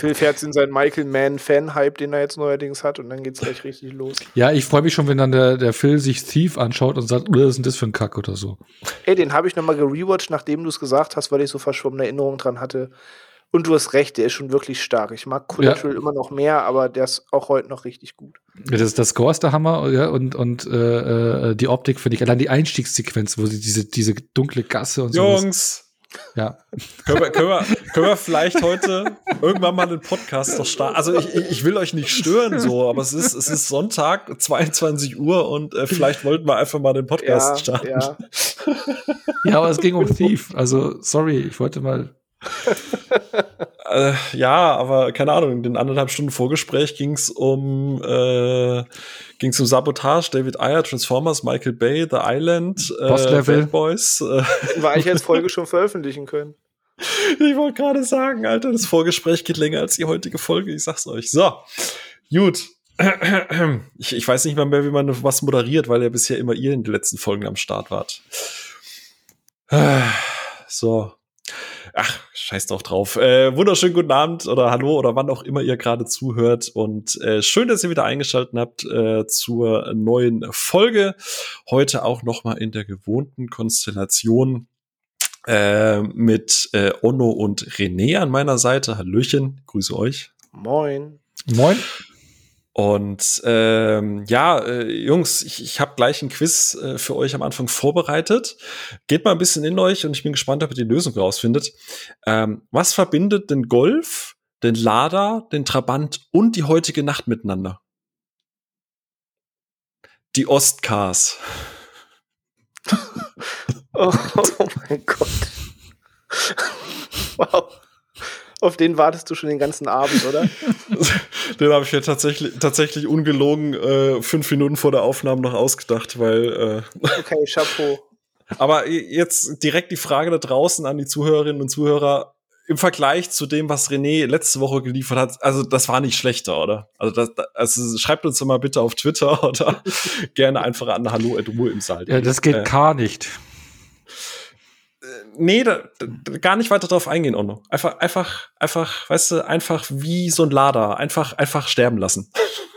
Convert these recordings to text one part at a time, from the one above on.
Phil fährt in seinen Michael Mann-Fan-Hype, den er jetzt neuerdings hat, und dann geht's gleich richtig los. Ja, ich freue mich schon, wenn dann der, der Phil sich Thief anschaut und sagt, was ist denn das für ein Kack oder so. Ey, den habe ich nochmal gerewatcht, nachdem du es gesagt hast, weil ich so verschwommene Erinnerungen dran hatte. Und du hast recht, der ist schon wirklich stark. Ich mag Collateral ja. immer noch mehr, aber der ist auch heute noch richtig gut. Ja, das, das Score ist der Hammer ja, und, und äh, äh die Optik finde ich, allein die Einstiegssequenz, wo sie diese, diese dunkle Gasse und so. Jungs! Ja. können, wir, können, wir, können wir vielleicht heute irgendwann mal einen Podcast noch starten? Also ich, ich will euch nicht stören so, aber es ist, es ist Sonntag, 22 Uhr und äh, vielleicht wollten wir einfach mal den Podcast ja, starten. Ja. ja, aber es ging um Thief. Also sorry, ich wollte mal äh, ja, aber keine Ahnung, in den anderthalb Stunden Vorgespräch ging es um, äh, ging's um Sabotage, David Ayer, Transformers, Michael Bay, The Island, äh, Bad Boys. Äh. War ich als Folge schon veröffentlichen können. Ich wollte gerade sagen, Alter, das Vorgespräch geht länger als die heutige Folge, ich sag's euch. So, gut. Ich, ich weiß nicht mal mehr, wie man was moderiert, weil ja bisher immer ihr in den letzten Folgen am Start wart. So, Ach, scheiß doch drauf. Äh, wunderschönen guten Abend oder hallo oder wann auch immer ihr gerade zuhört. Und äh, schön, dass ihr wieder eingeschaltet habt äh, zur neuen Folge. Heute auch noch mal in der gewohnten Konstellation äh, mit äh, Onno und René an meiner Seite. Hallöchen, grüße euch. Moin. Moin. Und ähm, ja, äh, Jungs, ich, ich habe gleich ein Quiz äh, für euch am Anfang vorbereitet. Geht mal ein bisschen in euch und ich bin gespannt, ob ihr die Lösung rausfindet. Ähm, was verbindet den Golf, den Lada, den Trabant und die heutige Nacht miteinander? Die Ostcars. oh, oh mein Gott. wow. Auf den wartest du schon den ganzen Abend, oder? den habe ich mir tatsächlich, tatsächlich ungelogen äh, fünf Minuten vor der Aufnahme noch ausgedacht, weil. Äh, okay, Chapeau. Aber jetzt direkt die Frage da draußen an die Zuhörerinnen und Zuhörer. Im Vergleich zu dem, was René letzte Woche geliefert hat, also das war nicht schlechter, oder? Also, das, also schreibt uns doch mal bitte auf Twitter oder gerne einfach an Hallo im Saal. Ja, das geht äh, gar nicht nee, da, da, gar nicht weiter drauf eingehen, Onno. Einfach, einfach, einfach, weißt du, einfach wie so ein Lader, einfach, einfach sterben lassen.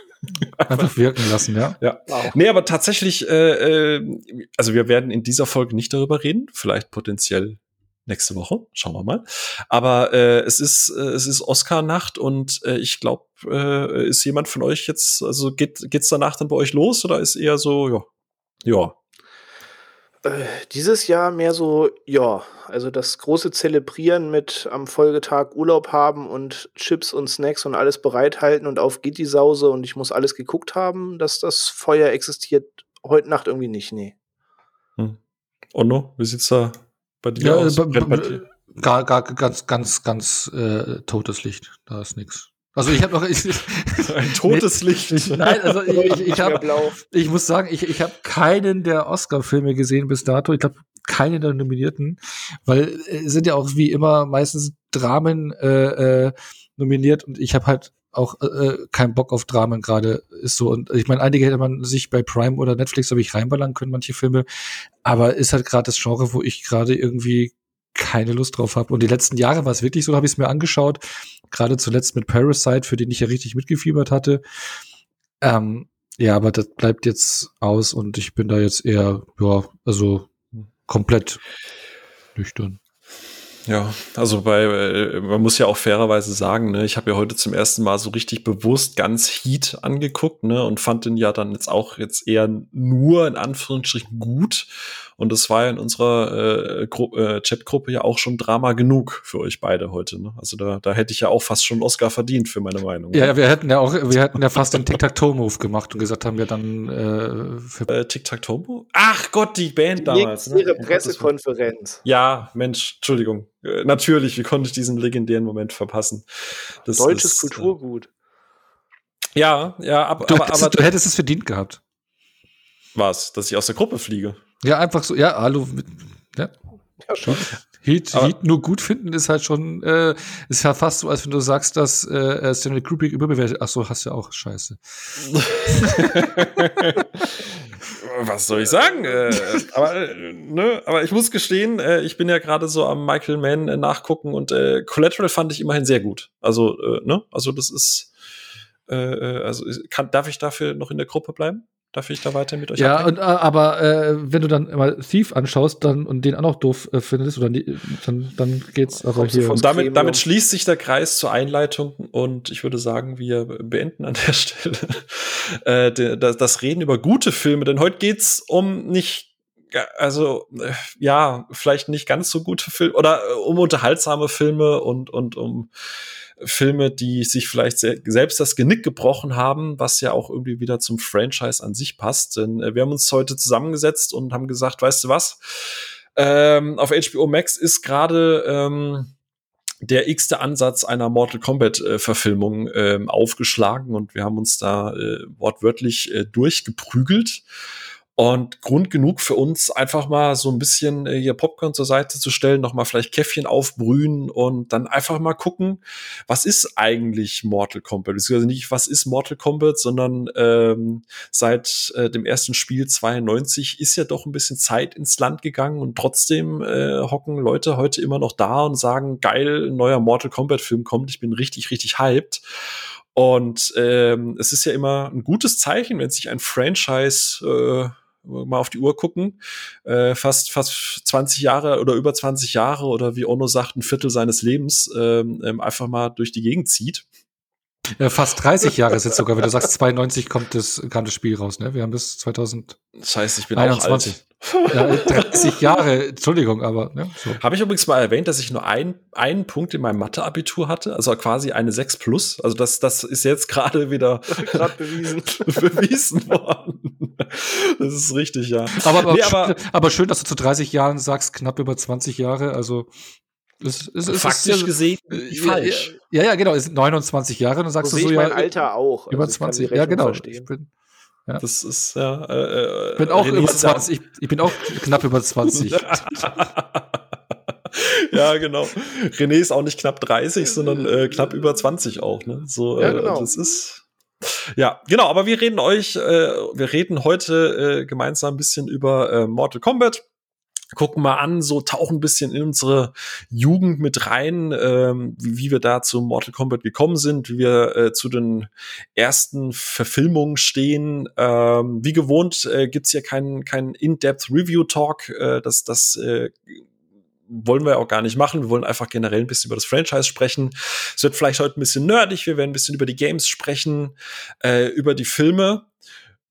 einfach wirken lassen, ja. Ja. Wow. Nee, aber tatsächlich, äh, äh, also wir werden in dieser Folge nicht darüber reden, vielleicht potenziell nächste Woche, schauen wir mal. Aber äh, es ist äh, es ist Oscar-Nacht und äh, ich glaube, äh, ist jemand von euch jetzt, also geht geht's danach dann bei euch los oder ist eher so, ja, ja, äh, dieses Jahr mehr so, ja, also das große Zelebrieren mit am Folgetag Urlaub haben und Chips und Snacks und alles bereithalten und auf geht die Sause und ich muss alles geguckt haben, dass das Feuer existiert heute Nacht irgendwie nicht, nee. Hm. Onno, wie sieht's da bei dir ja, aus? Gar, gar, ganz, ganz, ganz äh, totes Licht. Da ist nichts. Also ich habe noch ich, ein totes Licht. Nein, also ich, ich, ich habe ich muss sagen, ich, ich habe keinen der Oscar-Filme gesehen bis dato. Ich glaube keinen der Nominierten, weil äh, sind ja auch wie immer meistens Dramen äh, äh, nominiert und ich habe halt auch äh, äh, keinen Bock auf Dramen gerade ist so und ich meine einige hätte man sich bei Prime oder Netflix habe ich reinballern können manche Filme aber ist halt gerade das Genre wo ich gerade irgendwie keine Lust drauf habe. Und die letzten Jahre war es wirklich so, habe ich es mir angeschaut. Gerade zuletzt mit Parasite, für den ich ja richtig mitgefiebert hatte. Ähm, ja, aber das bleibt jetzt aus und ich bin da jetzt eher, ja, also komplett nüchtern. Ja, also bei, äh, man muss ja auch fairerweise sagen, ne, ich habe ja heute zum ersten Mal so richtig bewusst ganz Heat angeguckt, ne, und fand den ja dann jetzt auch jetzt eher nur in Anführungsstrichen gut. Und das war ja in unserer äh, äh, Chatgruppe ja auch schon Drama genug für euch beide heute. Ne? Also da, da hätte ich ja auch fast schon Oscar verdient für meine Meinung. Ja, wir hätten ja auch, wir hätten ja fast den Tic-Tac-Toe-Move gemacht und gesagt haben wir dann äh, für äh, Tic-Tac-Toe-Move? Ach Gott, die Band damals. Ne? Ihre Pressekonferenz. Ja, Mensch, Entschuldigung. Äh, natürlich, wie konnte ich diesen legendären Moment verpassen? Das Deutsches ist, äh, Kulturgut. Ja, ja, aber du, aber, aber, du hättest es verdient gehabt. Was? Dass ich aus der Gruppe fliege? Ja, einfach so, ja, hallo. Ja, ja schon. Heat, Heat nur gut finden ist halt schon, äh, ist ja fast so, als wenn du sagst, dass äh, äh Stanley Kubrick überbewertet. Ach so, hast du ja auch Scheiße. Was soll ich sagen? äh, aber, ne, aber ich muss gestehen, äh, ich bin ja gerade so am Michael Mann äh, nachgucken und äh, Collateral fand ich immerhin sehr gut. Also, äh, ne, also das ist, äh, äh also kann, darf ich dafür noch in der Gruppe bleiben? Darf ich da weiter mit euch Ja, und, äh, aber äh, wenn du dann mal Thief anschaust dann und den auch noch doof äh, findest, oder nie, dann, dann geht's aber hier. Und damit, damit schließt sich der Kreis zur Einleitung und ich würde sagen, wir beenden an der Stelle äh, das, das Reden über gute Filme, denn heute geht's um nicht also äh, ja, vielleicht nicht ganz so gute Filme oder äh, um unterhaltsame Filme und und um Filme, die sich vielleicht selbst das Genick gebrochen haben, was ja auch irgendwie wieder zum Franchise an sich passt. Denn äh, wir haben uns heute zusammengesetzt und haben gesagt, weißt du was? Ähm, auf HBO Max ist gerade ähm, der x-te Ansatz einer Mortal Kombat äh, Verfilmung äh, aufgeschlagen und wir haben uns da äh, wortwörtlich durchgeprügelt. Und Grund genug für uns, einfach mal so ein bisschen äh, hier Popcorn zur Seite zu stellen, nochmal vielleicht Käffchen aufbrühen und dann einfach mal gucken, was ist eigentlich Mortal Kombat? Beziehungsweise nicht, was ist Mortal Kombat, sondern ähm, seit äh, dem ersten Spiel 92 ist ja doch ein bisschen Zeit ins Land gegangen und trotzdem äh, hocken Leute heute immer noch da und sagen, geil, ein neuer Mortal Kombat-Film kommt, ich bin richtig, richtig hyped. Und ähm, es ist ja immer ein gutes Zeichen, wenn sich ein Franchise äh, mal auf die Uhr gucken, äh, fast, fast 20 Jahre oder über 20 Jahre oder wie Ono sagt, ein Viertel seines Lebens ähm, ähm einfach mal durch die Gegend zieht. Ja, fast 30 Jahre ist jetzt sogar, wenn du sagst, 92 kommt das, kam das Spiel raus, ne? Wir haben bis 2000. Scheiße, ich bin 21. auch alt. Ja, 30 Jahre, Entschuldigung, aber. Ne, so. Habe ich übrigens mal erwähnt, dass ich nur ein, einen Punkt in meinem Mathe-Abitur hatte, also quasi eine 6 plus. Also das, das ist jetzt gerade wieder bewiesen. bewiesen worden. Das ist richtig, ja. Aber, aber, nee, aber, aber, schön, dass du zu 30 Jahren sagst, knapp über 20 Jahre. Also es, es, es Faktisch ist, gesehen äh, falsch. Ja, ja, genau. Es sind 29 Jahre. Dann sagst so du so, ja. mein Alter auch. Über also 20. Ja, genau. Ich bin, ja. Das ist ja. Äh, ich bin auch René über 20. Ich, ich, bin auch knapp über 20. ja, genau. René ist auch nicht knapp 30, sondern äh, knapp über 20 auch. Ne? So, ja, äh, genau. das ist. Ja, genau, aber wir reden euch, äh, wir reden heute äh, gemeinsam ein bisschen über äh, Mortal Kombat gucken mal an, so tauchen ein bisschen in unsere Jugend mit rein, ähm, wie, wir da zu Mortal Kombat gekommen sind, wie wir äh, zu den ersten Verfilmungen stehen. Ähm, wie gewohnt äh, gibt's hier keinen kein In-Depth Review-Talk. Äh, das das äh, wollen wir auch gar nicht machen. Wir wollen einfach generell ein bisschen über das Franchise sprechen. Es wird vielleicht heute ein bisschen nerdig. Wir werden ein bisschen über die Games sprechen, äh, über die Filme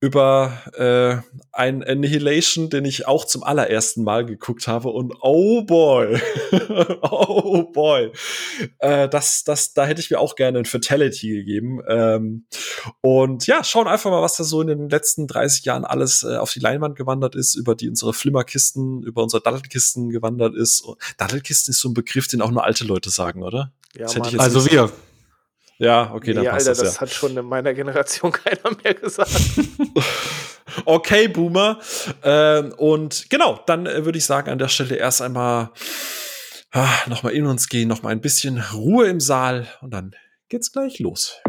über äh, ein Annihilation, den ich auch zum allerersten Mal geguckt habe und oh boy, oh boy, äh, das, das, da hätte ich mir auch gerne ein Fatality gegeben. Ähm, und ja, schauen einfach mal, was da so in den letzten 30 Jahren alles äh, auf die Leinwand gewandert ist, über die unsere Flimmerkisten, über unsere Dattelkisten gewandert ist. Dattelkisten ist so ein Begriff, den auch nur alte Leute sagen, oder? Ja, also wir. Ja, okay, dann nee, passt Alter, das, das hat schon in meiner Generation keiner mehr gesagt. okay, Boomer. Ähm, und genau, dann äh, würde ich sagen, an der Stelle erst einmal ah, nochmal in uns gehen, nochmal ein bisschen Ruhe im Saal und dann geht's gleich los.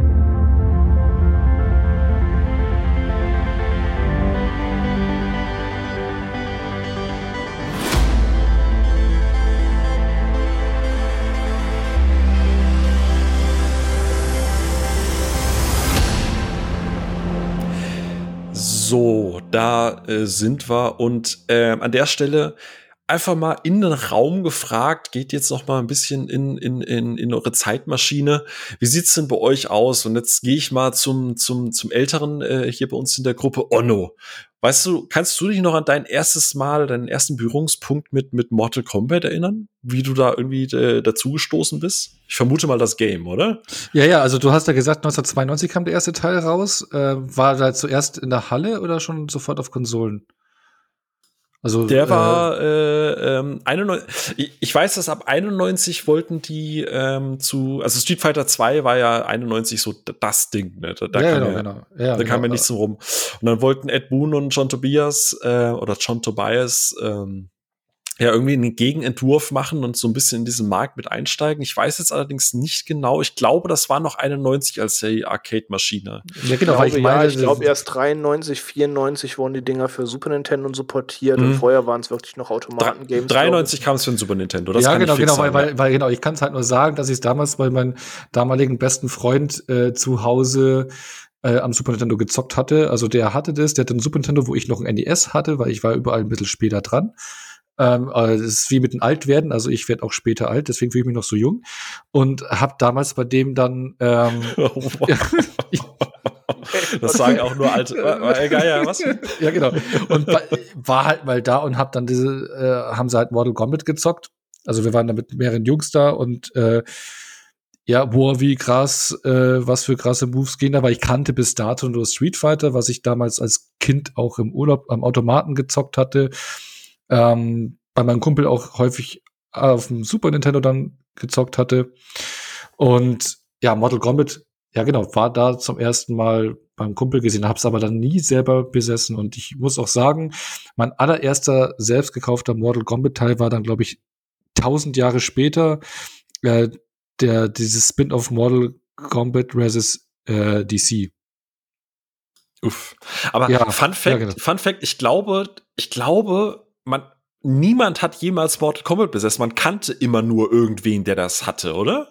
So, da äh, sind wir und äh, an der Stelle einfach mal in den Raum gefragt, geht jetzt noch mal ein bisschen in, in, in, in eure Zeitmaschine. Wie sieht's denn bei euch aus? Und jetzt gehe ich mal zum, zum, zum Älteren äh, hier bei uns in der Gruppe Onno. Weißt du, kannst du dich noch an dein erstes Mal, deinen ersten Berührungspunkt mit, mit Mortal Kombat erinnern? Wie du da irgendwie äh, dazugestoßen bist? Ich vermute mal das Game, oder? Ja, ja, also du hast ja gesagt, 1992 kam der erste Teil raus. Äh, war da zuerst in der Halle oder schon sofort auf Konsolen? Also der war äh, äh, ähm, 91, ich, ich weiß, dass ab 91 wollten die ähm, zu, also Street Fighter 2 war ja 91 so das Ding, ne? Da, da ja, kam genau, ja, genau. Ja, da genau, kam ja nichts so rum. Und dann wollten Ed Boon und John Tobias äh, oder John Tobias ähm, ja irgendwie einen Gegenentwurf machen und so ein bisschen in diesen Markt mit einsteigen. Ich weiß jetzt allerdings nicht genau. Ich glaube, das war noch 91 als die Arcade-Maschine. Ja, genau. Ich, ich, meine, ja, ich glaube, erst 93, 94 wurden die Dinger für Super Nintendo supportiert mhm. und vorher waren es wirklich noch Automaten-Games. 93 kam es für den Super Nintendo. Das ja, genau, genau, weil, weil, weil, genau, ich kann es halt nur sagen, dass ich es damals bei meinem damaligen besten Freund äh, zu Hause äh, am Super Nintendo gezockt hatte. Also der hatte das, der hatte ein Super Nintendo, wo ich noch ein NES hatte, weil ich war überall ein bisschen später dran. Ähm, das ist wie mit dem Altwerden, also ich werde auch später alt, deswegen fühle ich mich noch so jung. Und habe damals bei dem dann ähm, oh, Das sagen auch nur alte. Egal, ja, was? ja, genau. Und war halt mal da und hab dann diese, äh, haben sie halt Mortal Kombat gezockt. Also wir waren da mit mehreren Jungs da und äh, ja, boah, wie krass, äh, was für krasse Moves gehen da, weil ich kannte bis dato nur Street Fighter, was ich damals als Kind auch im Urlaub am Automaten gezockt hatte ähm, bei meinem Kumpel auch häufig auf dem Super Nintendo dann gezockt hatte. Und ja, Mortal Kombat, ja genau, war da zum ersten Mal beim Kumpel gesehen, hab's aber dann nie selber besessen. Und ich muss auch sagen, mein allererster selbst gekaufter Mortal Kombat Teil war dann, glaube ich, tausend Jahre später äh, der dieses Spin-off Mortal Kombat vs. Äh, DC. Uff. Aber ja, Fun Fact, ja, genau. Fun Fact, ich glaube, ich glaube, man, niemand hat jemals Mortal Kombat besessen. Man kannte immer nur irgendwen, der das hatte, oder?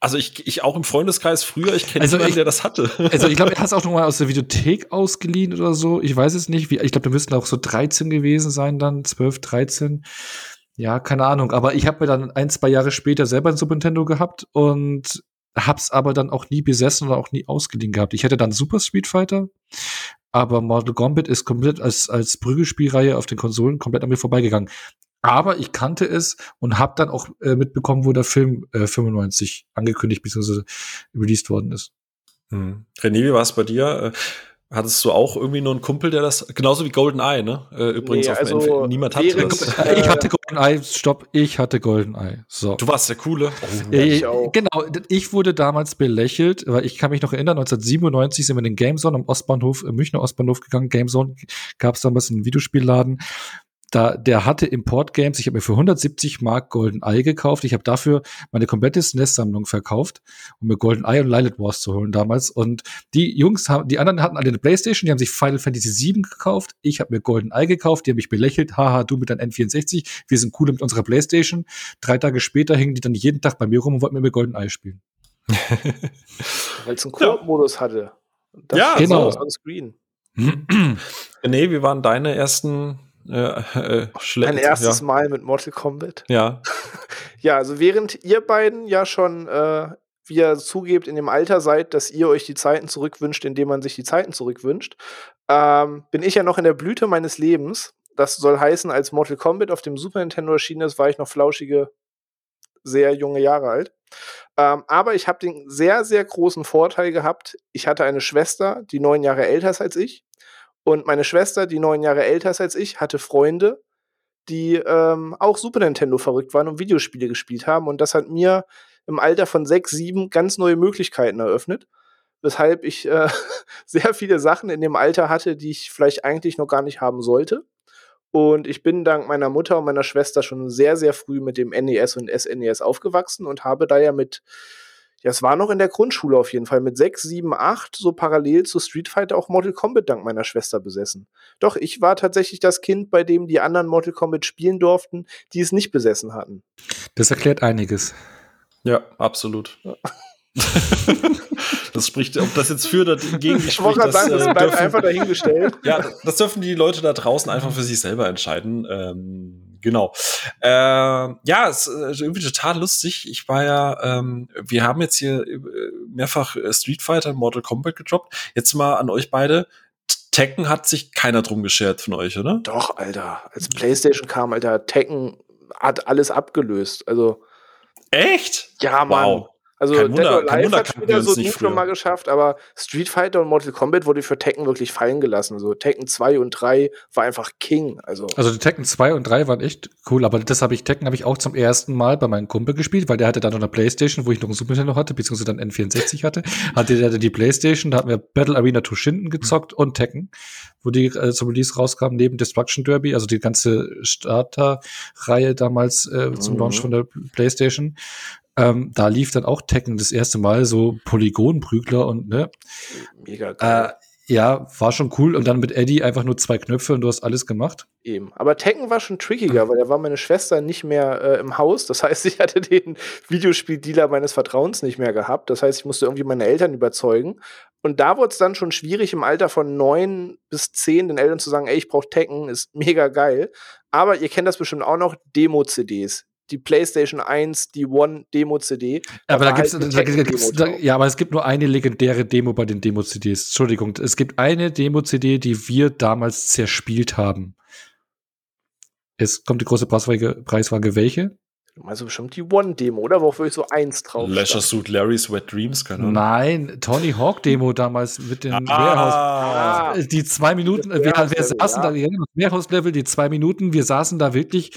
Also ich, ich auch im Freundeskreis früher, ich kenne also niemanden, der das hatte. Also ich glaube, er hat es auch noch mal aus der Videothek ausgeliehen oder so. Ich weiß es nicht. Wie, ich glaube, wir müssten auch so 13 gewesen sein dann, 12, 13. Ja, keine Ahnung. Aber ich habe mir dann ein, zwei Jahre später selber ein Super Nintendo gehabt und hab's aber dann auch nie besessen oder auch nie ausgeliehen gehabt. Ich hatte dann Super Street Fighter, aber Mortal Kombat ist komplett als, als Prügelspielreihe auf den Konsolen komplett an mir vorbeigegangen. Aber ich kannte es und habe dann auch äh, mitbekommen, wo der Film äh, 95 angekündigt bzw. released worden ist. Hm. René, wie war es bei dir? Äh, Hattest du auch irgendwie nur einen Kumpel, der das, genauso wie GoldenEye, ne? Äh, übrigens nee, auf also dem niemand hatte das. Ich hatte GoldenEye, stopp, ich hatte GoldenEye. So. Du warst der Coole. Oh, ich genau, ich wurde damals belächelt, weil ich kann mich noch erinnern, 1997 sind wir in den Gamezone am Ostbahnhof, im Münchner Ostbahnhof gegangen. Gamezone gab es damals einen Videospielladen da, der hatte Import Games. Ich habe mir für 170 Mark Golden Eye gekauft. Ich habe dafür meine komplette SNES-Sammlung verkauft, um mir Golden Eye und Lilith Wars zu holen damals. Und die Jungs haben, die anderen hatten alle eine Playstation, die haben sich Final Fantasy 7 gekauft. Ich habe mir Golden Eye gekauft, die haben mich belächelt. Haha, du mit deinem N64, wir sind cool mit unserer Playstation. Drei Tage später hingen die dann jeden Tag bei mir rum und wollten mit mir Golden Eye spielen. Weil es einen Koop-Modus ja. hatte. Das ja, genau. On screen. nee, wie waren deine ersten äh, äh, Mein erstes ja. Mal mit Mortal Kombat. Ja. ja, also während ihr beiden ja schon, äh, wie ihr zugebt, in dem Alter seid, dass ihr euch die Zeiten zurückwünscht, indem man sich die Zeiten zurückwünscht, ähm, bin ich ja noch in der Blüte meines Lebens. Das soll heißen, als Mortal Kombat auf dem Super Nintendo erschienen ist, war ich noch flauschige, sehr junge Jahre alt. Ähm, aber ich habe den sehr, sehr großen Vorteil gehabt. Ich hatte eine Schwester, die neun Jahre älter ist als ich. Und meine Schwester, die neun Jahre älter ist als ich, hatte Freunde, die ähm, auch Super Nintendo verrückt waren und Videospiele gespielt haben. Und das hat mir im Alter von sechs, sieben ganz neue Möglichkeiten eröffnet. Weshalb ich äh, sehr viele Sachen in dem Alter hatte, die ich vielleicht eigentlich noch gar nicht haben sollte. Und ich bin dank meiner Mutter und meiner Schwester schon sehr, sehr früh mit dem NES und SNES aufgewachsen und habe da ja mit ja, es war noch in der Grundschule auf jeden Fall mit 6, 7, 8 so parallel zu Street Fighter auch Mortal Kombat dank meiner Schwester besessen. Doch ich war tatsächlich das Kind, bei dem die anderen Mortal Kombat spielen durften, die es nicht besessen hatten. Das erklärt einiges. Ja, absolut. Ja. das spricht, ob das jetzt für oder gegen die spricht, das, sagen, das äh, bleibt dürfen, einfach dahingestellt. Ja, das dürfen die Leute da draußen einfach für sich selber entscheiden. Ähm, genau. Äh, ja, es ist irgendwie total lustig. Ich war ja, ähm, wir haben jetzt hier äh, mehrfach äh, Street Fighter, Mortal Kombat gedroppt. Jetzt mal an euch beide. Tekken hat sich keiner drum geschert von euch, oder? Doch, Alter. Als PlayStation kam, Alter, Tekken hat alles abgelöst. Also. Echt? Ja, Mann. Wow. Also kein Wunder, Dead or Alive hat wieder so Ding schon mal geschafft, aber Street Fighter und Mortal Kombat wurde für Tekken wirklich fallen gelassen. Also Tekken 2 und 3 war einfach King. Also, also die Tekken 2 und 3 waren echt cool, aber das habe ich, Tekken habe ich auch zum ersten Mal bei meinem Kumpel gespielt, weil der hatte dann noch eine Playstation, wo ich noch ein Super Nintendo hatte, beziehungsweise dann N64 hatte. Hatte der dann die Playstation, da hatten wir Battle Arena Toshinden gezockt mhm. und Tekken, wo die äh, zum Release rauskamen, neben Destruction Derby, also die ganze Starter-Reihe damals äh, zum mhm. Launch von der Playstation. Ähm, da lief dann auch Tekken das erste Mal so Polygonprügler und ne. Mega geil. Äh, ja, war schon cool. Und dann mit Eddie einfach nur zwei Knöpfe und du hast alles gemacht. Eben. Aber Tekken war schon trickiger, weil da war meine Schwester nicht mehr äh, im Haus. Das heißt, ich hatte den Videospieldealer meines Vertrauens nicht mehr gehabt. Das heißt, ich musste irgendwie meine Eltern überzeugen. Und da wurde es dann schon schwierig, im Alter von neun bis zehn den Eltern zu sagen, ey, ich brauche Tekken, ist mega geil. Aber ihr kennt das bestimmt auch noch, Demo-CDs die PlayStation 1, die One Demo-CD. Aber da gibt's, halt da, gibt's da, ja, aber es gibt nur eine legendäre Demo bei den Demo-CDs. Entschuldigung, es gibt eine Demo-CD, die wir damals zerspielt haben. Es kommt die große Preisfrage, Preisfrage welche? Also bestimmt die One-Demo, oder? Worauf ich so eins drauf Leisure Suit Larry's Wet Dreams, keine Ahnung. Nein, Tony Hawk-Demo damals mit dem ah, Warehouse. Die zwei Minuten, wir, wir saßen ja. da, das Warehouse-Level, die zwei Minuten, wir saßen da wirklich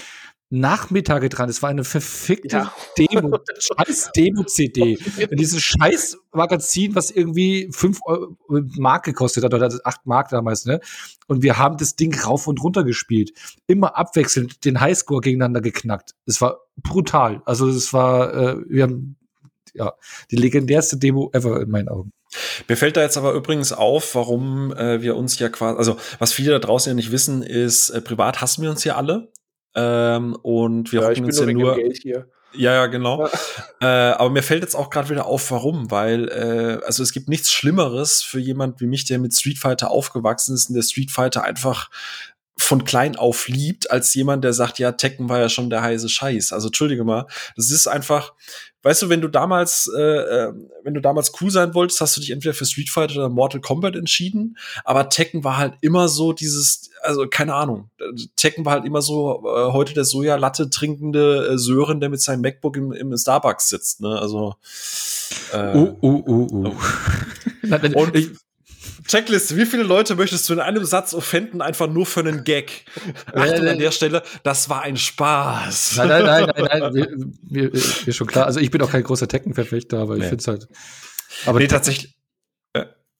Nachmittage dran. Es war eine verfickte ja. Demo, scheiß Demo-CD. Dieses scheiß Magazin, was irgendwie fünf Mark gekostet hat, oder acht Mark damals, ne? Und wir haben das Ding rauf und runter gespielt. Immer abwechselnd den Highscore gegeneinander geknackt. Es war brutal. Also es war, äh, wir haben ja die legendärste Demo ever in meinen Augen. Mir fällt da jetzt aber übrigens auf, warum äh, wir uns ja quasi, also was viele da draußen ja nicht wissen, ist, äh, privat hassen wir uns ja alle. Ähm, und wir ja, hocken uns ja nur. Ja, ja, genau. äh, aber mir fällt jetzt auch gerade wieder auf, warum, weil äh, also es gibt nichts Schlimmeres für jemand wie mich, der mit Street Fighter aufgewachsen ist und der Street Fighter einfach von klein auf liebt, als jemand, der sagt, ja, Tekken war ja schon der heiße Scheiß. Also entschuldige mal, das ist einfach, weißt du, wenn du damals, äh, äh, wenn du damals cool sein wolltest, hast du dich entweder für Street Fighter oder Mortal Kombat entschieden. Aber Tekken war halt immer so dieses, also keine Ahnung. Tekken war halt immer so äh, heute der Sojalatte trinkende äh, Sören, der mit seinem MacBook im, im Starbucks sitzt. Ne? Also. Äh, uh, uh, uh, uh. Und ich, Checkliste, wie viele Leute möchtest du in einem Satz offenden, einfach nur für einen Gag? Achtung an der Stelle, das war ein Spaß. Nein, nein, nein, nein, nein, mir, mir, mir schon klar. Also ich bin auch kein großer Tekken-Verfechter, aber nee. ich finde es halt. Aber nee, tatsächlich.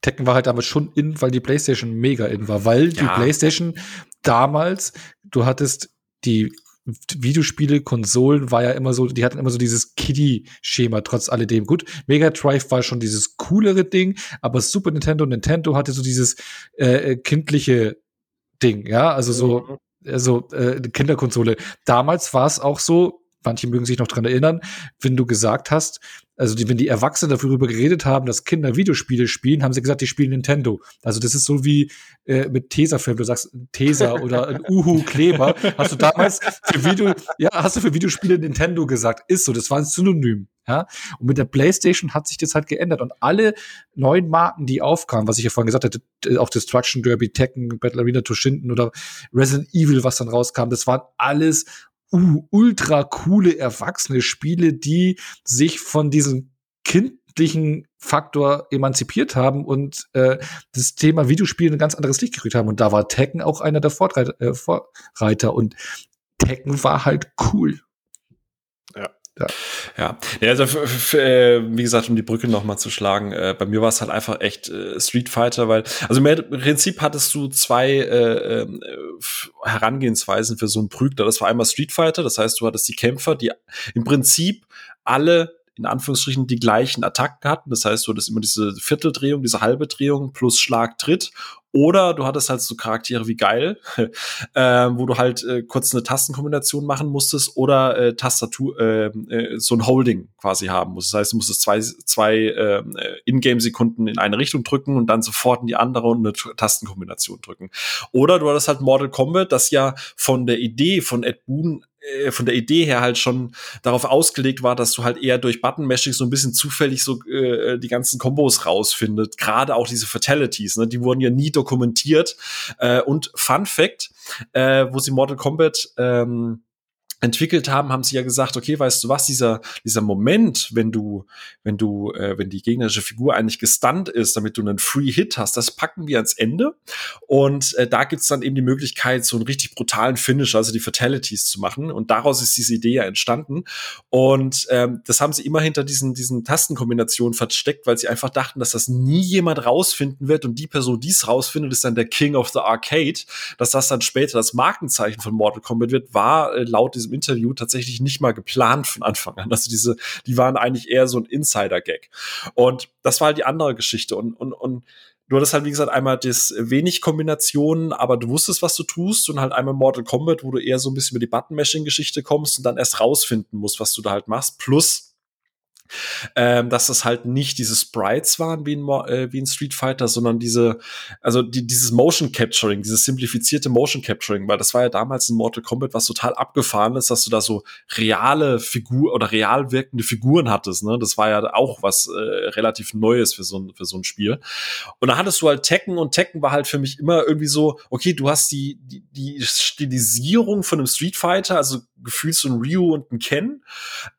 Tekken war halt damals schon in, weil die PlayStation mega in war, weil ja. die PlayStation damals, du hattest die Videospiele, Konsolen war ja immer so, die hatten immer so dieses Kiddie-Schema trotz alledem. Gut, Mega Drive war schon dieses coolere Ding, aber Super Nintendo, Nintendo hatte so dieses äh, äh kindliche Ding, ja, also so, mhm. also äh, Kinderkonsole. Damals war es auch so, manche mögen sich noch dran erinnern, wenn du gesagt hast, also die, wenn die Erwachsenen darüber geredet haben, dass Kinder Videospiele spielen, haben sie gesagt, die spielen Nintendo. Also das ist so wie äh, mit Tesafilm, du sagst Tesa oder ein Uhu-Kleber. Hast du damals für Video, ja, hast du für Videospiele Nintendo gesagt. Ist so, das war ein Synonym. Ja, und mit der PlayStation hat sich das halt geändert und alle neuen Marken, die aufkamen, was ich ja vorhin gesagt hatte, auch Destruction Derby, Tekken, Battle Arena Toshinden oder Resident Evil, was dann rauskam, das waren alles uh, ultra coole erwachsene Spiele, die sich von diesem kindlichen Faktor emanzipiert haben und äh, das Thema Videospiele ein ganz anderes Licht gekriegt haben. Und da war Tekken auch einer der Vorreiter, äh, Vorreiter. und Tekken war halt cool. Ja. ja. ja also äh, wie gesagt, um die Brücke noch mal zu schlagen, äh, bei mir war es halt einfach echt äh, Street Fighter, weil, also im Prinzip hattest du zwei äh, äh, Herangehensweisen für so einen Prügler. Das war einmal Street Fighter, das heißt, du hattest die Kämpfer, die im Prinzip alle in Anführungsstrichen die gleichen Attacken hatten. Das heißt, du hattest immer diese Vierteldrehung, diese halbe Drehung plus Schlag, Tritt. Oder du hattest halt so Charaktere wie geil, äh, wo du halt äh, kurz eine Tastenkombination machen musstest oder äh, Tastatur, äh, äh, so ein Holding quasi haben musst. Das heißt, du musstest zwei, zwei äh, Ingame-Sekunden in eine Richtung drücken und dann sofort in die andere und eine Tastenkombination drücken. Oder du hattest halt Mortal Kombat, das ja von der Idee von Ed Boon äh, von der Idee her halt schon darauf ausgelegt war, dass du halt eher durch Button-Mashing so ein bisschen zufällig so äh, die ganzen Kombos rausfindet. Gerade auch diese Fatalities, ne? die wurden ja nie dokumentiert. Äh, und Fun Fact, äh, wo sie Mortal Kombat ähm, entwickelt haben, haben sie ja gesagt, okay, weißt du was, dieser, dieser Moment, wenn du, wenn du, äh, wenn die gegnerische Figur eigentlich gestunt ist, damit du einen Free Hit hast, das packen wir ans Ende. Und äh, da gibt's dann eben die Möglichkeit, so einen richtig brutalen Finish, also die Fatalities zu machen. Und daraus ist diese Idee ja entstanden. Und ähm, das haben sie immer hinter diesen, diesen Tastenkombinationen versteckt, weil sie einfach dachten, dass das nie jemand rausfinden wird. Und die Person, die es rausfindet, ist dann der King of the Arcade. Dass das dann später das Markenzeichen von Mortal Kombat wird, war äh, laut diesem Interview tatsächlich nicht mal geplant von Anfang an. Also diese, die waren eigentlich eher so ein Insider-Gag. Und das war halt die andere Geschichte. Und, und, und du hattest halt, wie gesagt, einmal das wenig Kombinationen, aber du wusstest, was du tust und halt einmal Mortal Kombat, wo du eher so ein bisschen über die Button-Mashing-Geschichte kommst und dann erst rausfinden musst, was du da halt machst. Plus ähm, dass das halt nicht diese Sprites waren wie in, äh, wie in Street Fighter, sondern diese, also die, dieses Motion Capturing, dieses simplifizierte Motion Capturing, weil das war ja damals in Mortal Kombat was total abgefahren ist, dass du da so reale Figur oder real wirkende Figuren hattest. Ne? Das war ja auch was äh, relativ Neues für so, ein, für so ein Spiel. Und da hattest du halt Tekken und Tekken war halt für mich immer irgendwie so, okay, du hast die, die, die Stilisierung von einem Street Fighter, also gefühlt so ein Ryu und ein Ken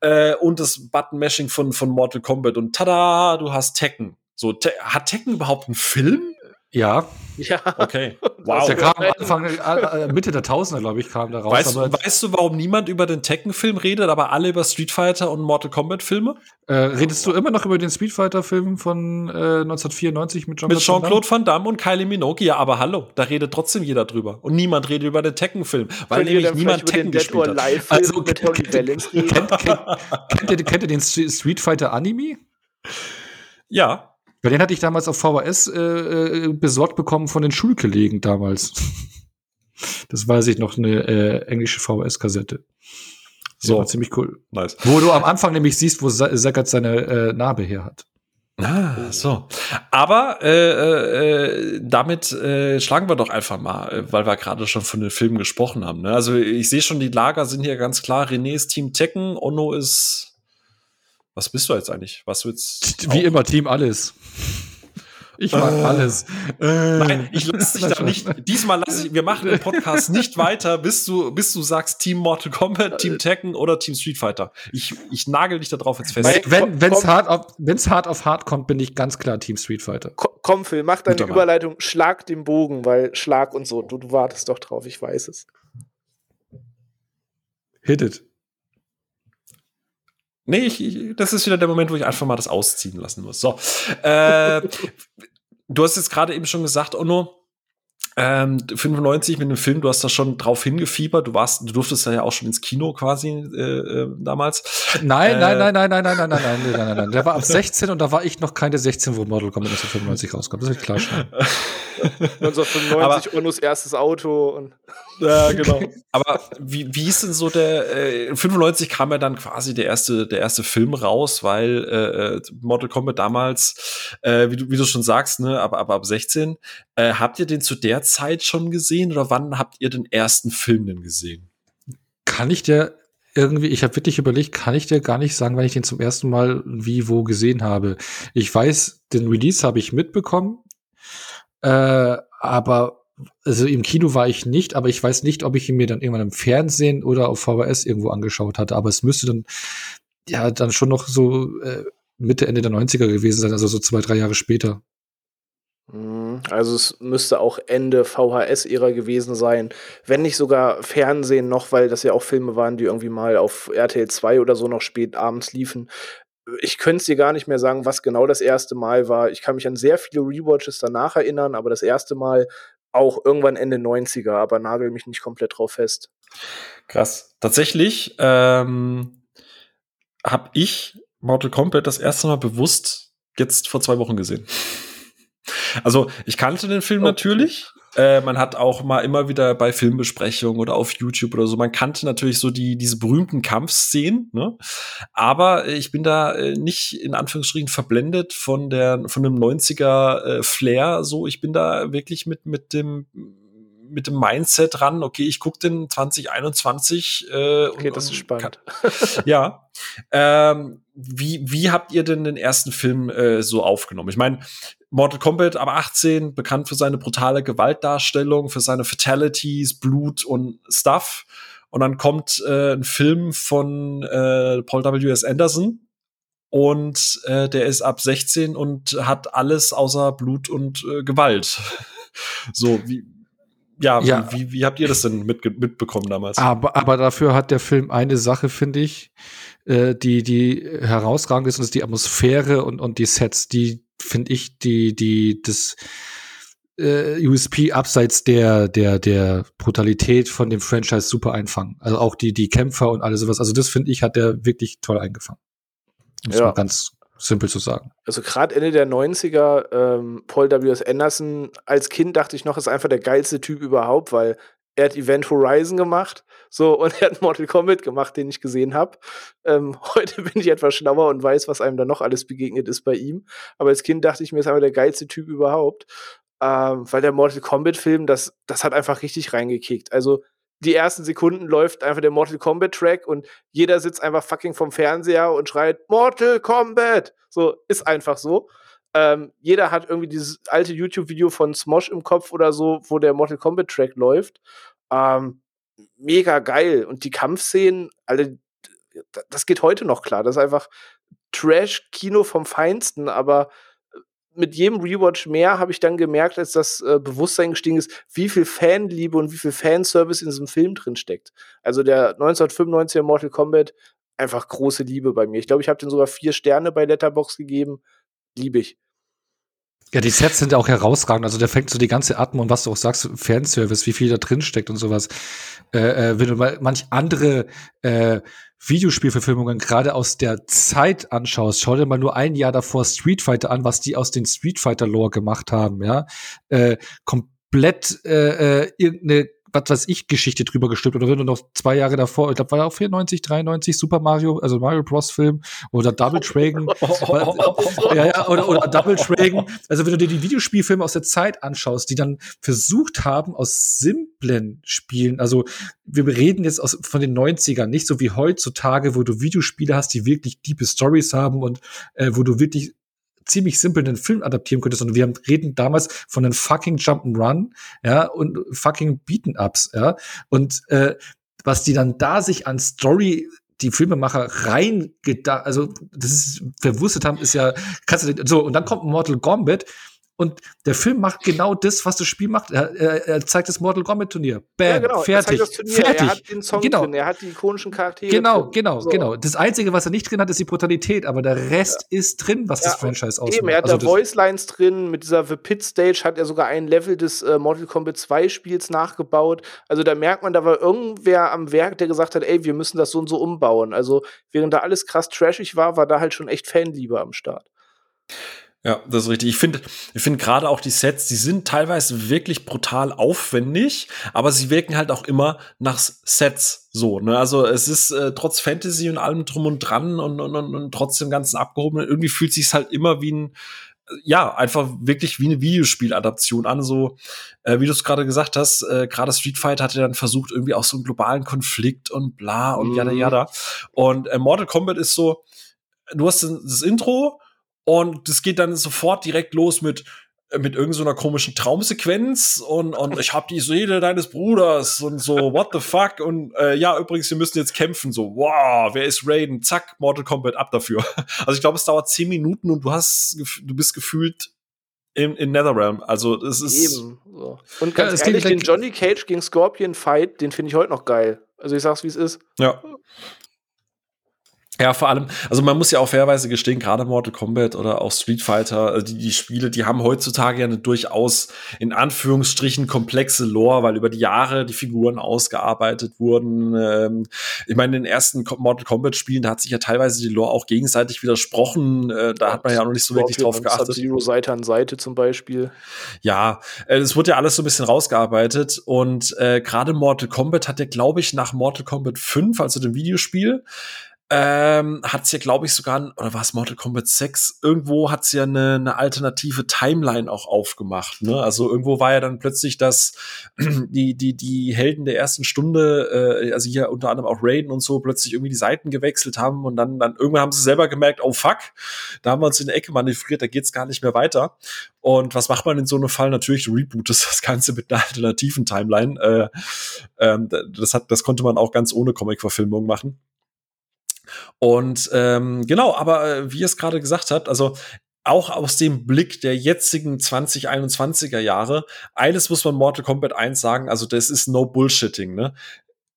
äh, und das Button-Mashing von, von Mortal Kombat und tada, du hast Tekken. So, te hat Tekken überhaupt einen Film? Ja. Ja. Okay. Wow. Der kam Anfang, äh, Mitte der Tausender, glaube ich, kam da raus. Weißt, weißt, du, warum niemand über den Tekken-Film redet, aber alle über Street Fighter und Mortal Kombat-Filme? Äh, redest du immer noch über den Street Fighter-Film von äh, 1994 mit Jean-Claude Jean Van, Van Damme und Kylie Minogue? Ja, aber hallo, da redet trotzdem jeder drüber. Und niemand redet über den Tekken-Film, weil nämlich niemand Tekken gespielt hat. Also, kennt, kennt, kennt, kennt, ihr, kennt ihr den Street Fighter-Anime? Ja. Weil den hatte ich damals auf VHS äh, äh, besorgt bekommen von den Schulkollegen damals. das weiß ich noch, eine äh, englische VHS-Kassette. So. War ziemlich cool. Nice. Wo du am Anfang nämlich siehst, wo Sackert seine äh, Narbe her hat. Ah, so. Aber äh, äh, damit äh, schlagen wir doch einfach mal, äh, weil wir gerade schon von den Filmen gesprochen haben. Ne? Also ich sehe schon, die Lager sind hier ganz klar. René ist Team Tekken, Ono ist was bist du jetzt eigentlich? Was jetzt? Wie immer Team alles. Ich mag äh, alles. Äh, Nein, ich lasse dich da nicht. Diesmal lasse ich. Wir machen den Podcast nicht weiter, bis du, bis du sagst Team Mortal Kombat, Team Tekken oder Team Street Fighter. Ich, ich nagel dich da drauf jetzt fest. Wenn wenn's hart auf wenn's hart auf hart kommt, bin ich ganz klar Team Street Fighter. Komm, Phil, mach deine Überleitung. Schlag den Bogen, weil Schlag und so. Du, du wartest doch drauf. Ich weiß es. Hit it. Nee, ich, ich, das ist wieder der Moment, wo ich einfach mal das ausziehen lassen muss. So. Äh, du hast jetzt gerade eben schon gesagt, Ono, ähm, 95 mit dem Film, du hast da schon drauf hingefiebert, du warst, du durftest ja auch schon ins Kino quasi äh, äh, damals. Nein, nein, nein, nein, nein, nein, nein, nein, nein, nein, nein, nein. Der war ab 16 und da war ich noch keine 16, wo Model Combat 1995 rauskommt. Das ist klar schon. 1995 Onus erstes Auto und ja, genau. Aber wie, wie ist denn so der äh, 95 kam ja dann quasi der erste der erste Film raus, weil äh, Mortal Kombat damals äh, wie du wie du schon sagst, ne, aber aber ab 16 äh, habt ihr den zu der Zeit schon gesehen oder wann habt ihr den ersten Film denn gesehen? Kann ich dir irgendwie, ich habe wirklich überlegt, kann ich dir gar nicht sagen, wann ich den zum ersten Mal wie wo gesehen habe. Ich weiß, den Release habe ich mitbekommen, äh, aber also im Kino war ich nicht, aber ich weiß nicht, ob ich ihn mir dann irgendwann im Fernsehen oder auf VHS irgendwo angeschaut hatte. Aber es müsste dann ja dann schon noch so äh, Mitte, Ende der 90er gewesen sein, also so zwei, drei Jahre später. Mhm. Also es müsste auch Ende VHS-Ära gewesen sein, wenn nicht sogar Fernsehen noch, weil das ja auch Filme waren, die irgendwie mal auf RTL 2 oder so noch spät abends liefen. Ich könnte es dir gar nicht mehr sagen, was genau das erste Mal war. Ich kann mich an sehr viele Rewatches danach erinnern, aber das erste Mal auch irgendwann Ende 90er, aber nagel mich nicht komplett drauf fest. Krass. Tatsächlich ähm, habe ich Mortal Kombat das erste Mal bewusst jetzt vor zwei Wochen gesehen. Also ich kannte den Film okay. natürlich. Äh, man hat auch mal immer wieder bei Filmbesprechungen oder auf YouTube oder so, man kannte natürlich so die, diese berühmten Kampfszenen, ne? Aber ich bin da äh, nicht in Anführungsstrichen verblendet von der, von dem 90er äh, Flair, so. Ich bin da wirklich mit, mit dem, mit dem Mindset ran, okay, ich gucke den 2021. Äh, okay, und, das ist spannend. Kann, ja. Ähm, wie, wie habt ihr denn den ersten Film äh, so aufgenommen? Ich meine, Mortal Kombat ab 18, bekannt für seine brutale Gewaltdarstellung, für seine Fatalities, Blut und Stuff. Und dann kommt äh, ein Film von äh, Paul W. S. Anderson und äh, der ist ab 16 und hat alles außer Blut und äh, Gewalt. so, wie, ja, ja. Wie, wie, wie, habt ihr das denn mit, mitbekommen damals? Aber, aber dafür hat der Film eine Sache, finde ich, äh, die, die herausragend ist, und das ist die Atmosphäre und, und die Sets, die finde ich, die, die, das äh, USP abseits der, der, der Brutalität von dem Franchise super einfangen. Also auch die, die Kämpfer und alles sowas. Also das finde ich, hat der wirklich toll eingefangen. Muss ja. man ganz simpel zu sagen. Also gerade Ende der 90er, ähm, Paul W.S. Anderson, als Kind dachte ich noch, ist einfach der geilste Typ überhaupt, weil er hat Event Horizon gemacht, so und er hat Mortal Kombat gemacht, den ich gesehen habe. Ähm, heute bin ich etwas schlauer und weiß, was einem da noch alles begegnet ist bei ihm. Aber als Kind dachte ich mir, ist einfach der geilste Typ überhaupt ähm, weil der Mortal Kombat-Film, das, das hat einfach richtig reingekickt. Also die ersten Sekunden läuft einfach der Mortal Kombat-Track und jeder sitzt einfach fucking vom Fernseher und schreit Mortal Kombat. So, ist einfach so. Ähm, jeder hat irgendwie dieses alte YouTube-Video von Smosh im Kopf oder so, wo der Mortal Kombat-Track läuft. Ähm, mega geil. Und die Kampfszenen, alle, das geht heute noch klar. Das ist einfach Trash-Kino vom Feinsten, aber mit jedem Rewatch mehr habe ich dann gemerkt, als das äh, Bewusstsein gestiegen ist, wie viel Fanliebe und wie viel Fanservice in diesem Film drin steckt. Also der 1995er Mortal Kombat, einfach große Liebe bei mir. Ich glaube, ich habe den sogar vier Sterne bei Letterbox gegeben. Liebe ich. Ja, die Sets sind ja auch herausragend. Also der fängt so die ganze Atmo und was du auch sagst, Fanservice, wie viel da drin steckt und sowas. Äh, äh, wenn du mal manch andere äh, Videospielverfilmungen gerade aus der Zeit anschaust, schau dir mal nur ein Jahr davor Street Fighter an, was die aus den Street Fighter Lore gemacht haben, ja. Äh, komplett äh, äh, irgendeine was weiß ich, Geschichte drüber gestülpt. Oder wenn du noch zwei Jahre davor, ich glaube, war ja auch 94, 93 Super Mario, also Mario Bros. Film oder Double Dragon. ja, ja, oder, oder Double Dragon. Also wenn du dir die Videospielfilme aus der Zeit anschaust, die dann versucht haben, aus simplen Spielen, also wir reden jetzt aus, von den 90ern, nicht so wie heutzutage, wo du Videospiele hast, die wirklich tiefe Stories haben und äh, wo du wirklich ziemlich simpel den Film adaptieren könntest, sondern wir reden damals von einem fucking Jump'n'Run, ja, und fucking Beaten-Ups, ja. Und äh, was die dann da sich an Story die Filmemacher rein also das ist verwurstet haben, ist ja, kannst du so und dann kommt Mortal Kombat und der Film macht genau das, was das Spiel macht. Er, er, er zeigt das Mortal Kombat Turnier. Bam, ja, genau. fertig. Fertig. Er hat den Song genau. drin, er hat die ikonischen Charaktere. Genau, drin. genau, so. genau. Das Einzige, was er nicht drin hat, ist die Brutalität, aber der Rest ja. ist drin, was ja, das Franchise ausmacht. Eben, er hat also da Voice Lines drin, mit dieser The Pit Stage hat er sogar ein Level des äh, Mortal Kombat 2 Spiels nachgebaut. Also da merkt man, da war irgendwer am Werk, der gesagt hat, ey, wir müssen das so und so umbauen. Also während da alles krass trashig war, war da halt schon echt Fanliebe am Start. Ja, das ist richtig. Ich finde, ich finde gerade auch die Sets, die sind teilweise wirklich brutal aufwendig, aber sie wirken halt auch immer nach Sets so. Ne? Also es ist äh, trotz Fantasy und allem drum und dran und, und, und, und trotzdem ganzen abgehoben. Irgendwie fühlt sich halt immer wie ein ja, einfach wirklich wie eine Videospieladaption an. So, äh, wie du es gerade gesagt hast, äh, gerade Street Fighter hatte dann versucht, irgendwie auch so einen globalen Konflikt und bla und mhm. yada yada. Und äh, Mortal Kombat ist so, du hast das Intro und es geht dann sofort direkt los mit äh, mit irgendeiner so komischen Traumsequenz und, und ich habe die Seele deines Bruders und so, what the fuck? Und äh, ja, übrigens, wir müssen jetzt kämpfen. So, wow, wer ist Raiden? Zack, Mortal Kombat ab dafür. Also ich glaube, es dauert zehn Minuten und du hast, du bist gefühlt in, in Netherrealm. Also es ist. Eben. So. Und ganz ja, ehrlich, den Johnny Cage gegen Scorpion Fight, den finde ich heute noch geil. Also ich sag's, wie es ist. Ja. Ja, vor allem, also man muss ja auch fairweise gestehen, gerade Mortal Kombat oder auch Street Fighter, also die, die Spiele, die haben heutzutage ja eine durchaus in Anführungsstrichen komplexe Lore, weil über die Jahre die Figuren ausgearbeitet wurden. Ähm, ich meine, in den ersten Mortal Kombat Spielen, da hat sich ja teilweise die Lore auch gegenseitig widersprochen. Äh, da hat man ja noch nicht so wirklich drauf geachtet. Zero Seite an Seite zum Beispiel. Ja, äh, es wurde ja alles so ein bisschen rausgearbeitet und äh, gerade Mortal Kombat hat ja, glaube ich, nach Mortal Kombat 5, also dem Videospiel, ähm, hat sie ja, glaube ich, sogar, oder war es Mortal Kombat 6? Irgendwo hat sie ja eine, eine alternative Timeline auch aufgemacht. Ne? Also irgendwo war ja dann plötzlich, dass die, die, die Helden der ersten Stunde, äh, also hier unter anderem auch Raiden und so, plötzlich irgendwie die Seiten gewechselt haben und dann, dann irgendwann haben sie selber gemerkt, oh fuck, da haben wir uns in die Ecke manövriert, da geht's gar nicht mehr weiter. Und was macht man in so einem Fall? Natürlich rebootest das Ganze mit einer alternativen Timeline. Äh, ähm, das, hat, das konnte man auch ganz ohne Comic-Verfilmung machen. Und ähm, genau, aber äh, wie ihr es gerade gesagt habt, also auch aus dem Blick der jetzigen 2021er Jahre, eines muss man Mortal Kombat 1 sagen, also das ist no Bullshitting, ne?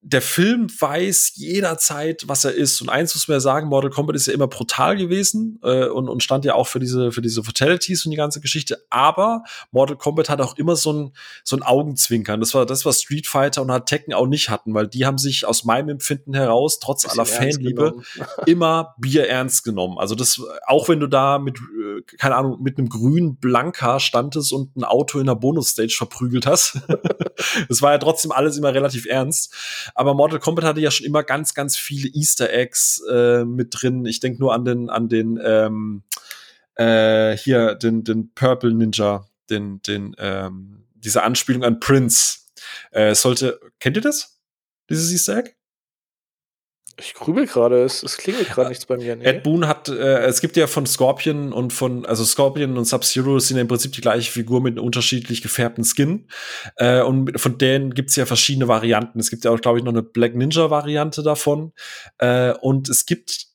Der Film weiß jederzeit, was er ist. Und eins muss man ja sagen, Mortal Kombat ist ja immer brutal gewesen äh, und, und stand ja auch für diese, für diese Fatalities und die ganze Geschichte. Aber Mortal Kombat hat auch immer so ein, so ein Augenzwinkern. Das war das, was Street Fighter und Tekken auch nicht hatten, weil die haben sich aus meinem Empfinden heraus, trotz aller Fanliebe, immer Bier ernst genommen. Also das, auch wenn du da mit, äh, keine Ahnung, mit einem grünen Blanka standest und ein Auto in der Bonusstage verprügelt hast. das war ja trotzdem alles immer relativ ernst. Aber Mortal Kombat hatte ja schon immer ganz, ganz viele Easter Eggs äh, mit drin. Ich denke nur an den, an den, ähm, äh, hier, den, den Purple Ninja, den, den, ähm, diese Anspielung an Prince. Äh, sollte, kennt ihr das? Dieses Easter Egg? Ich grübel gerade, es, es klingelt gerade nichts bei mir. Nee. Ed Boon hat, äh, es gibt ja von Scorpion und von, also Scorpion und Sub-Zero sind ja im Prinzip die gleiche Figur mit einem unterschiedlich gefärbten Skin. Äh, und von denen gibt's ja verschiedene Varianten. Es gibt ja auch, glaube ich, noch eine Black Ninja-Variante davon. Äh, und es gibt,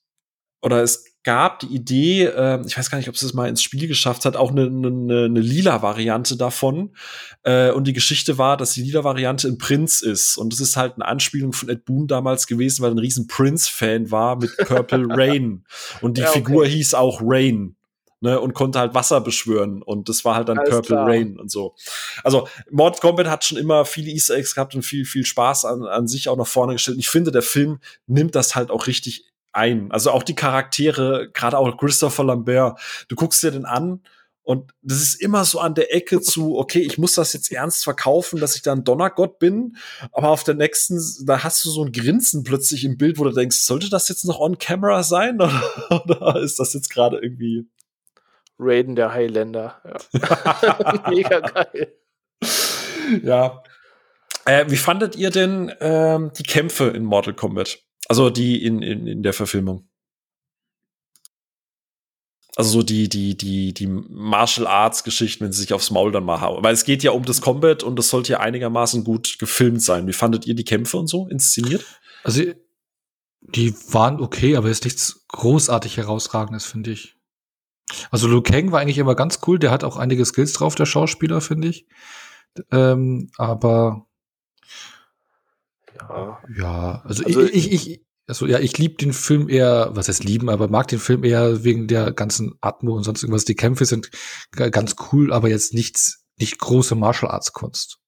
oder es gab die Idee, äh, ich weiß gar nicht, ob es das mal ins Spiel geschafft hat, auch eine, eine, eine lila Variante davon. Äh, und die Geschichte war, dass die lila Variante ein Prinz ist. Und das ist halt eine Anspielung von Ed Boon damals gewesen, weil er ein riesen Prince-Fan war mit Purple Rain. Und die ja, okay. Figur hieß auch Rain. Ne, und konnte halt Wasser beschwören und das war halt dann Alles Purple klar. Rain und so. Also Mortal Kombat hat schon immer viele Easter Eggs gehabt und viel viel Spaß an, an sich auch nach vorne gestellt. Und ich finde, der Film nimmt das halt auch richtig ein. Also auch die Charaktere, gerade auch Christopher Lambert, du guckst dir den an und das ist immer so an der Ecke zu, okay, ich muss das jetzt ernst verkaufen, dass ich da ein Donnergott bin, aber auf der nächsten, da hast du so ein Grinsen plötzlich im Bild, wo du denkst, sollte das jetzt noch on camera sein oder, oder ist das jetzt gerade irgendwie Raiden der Highlander. Ja. Mega geil. Ja. Äh, wie fandet ihr denn ähm, die Kämpfe in Mortal Kombat? Also die in, in, in der Verfilmung. Also so die, die, die, die Martial Arts Geschichten, wenn sie sich aufs Maul dann mal hauen. Weil es geht ja um das Combat und das sollte ja einigermaßen gut gefilmt sein. Wie fandet ihr die Kämpfe und so inszeniert? Also, die waren okay, aber ist nichts großartig herausragendes, finde ich. Also Liu Kang war eigentlich immer ganz cool. Der hat auch einige Skills drauf, der Schauspieler, finde ich. Ähm, aber ja. Ja, also, also ich, ich, ich, also ja, ich liebe den Film eher, was heißt lieben, aber mag den Film eher wegen der ganzen Atmo und sonst irgendwas. Die Kämpfe sind ganz cool, aber jetzt nichts, nicht große Martial Arts Kunst.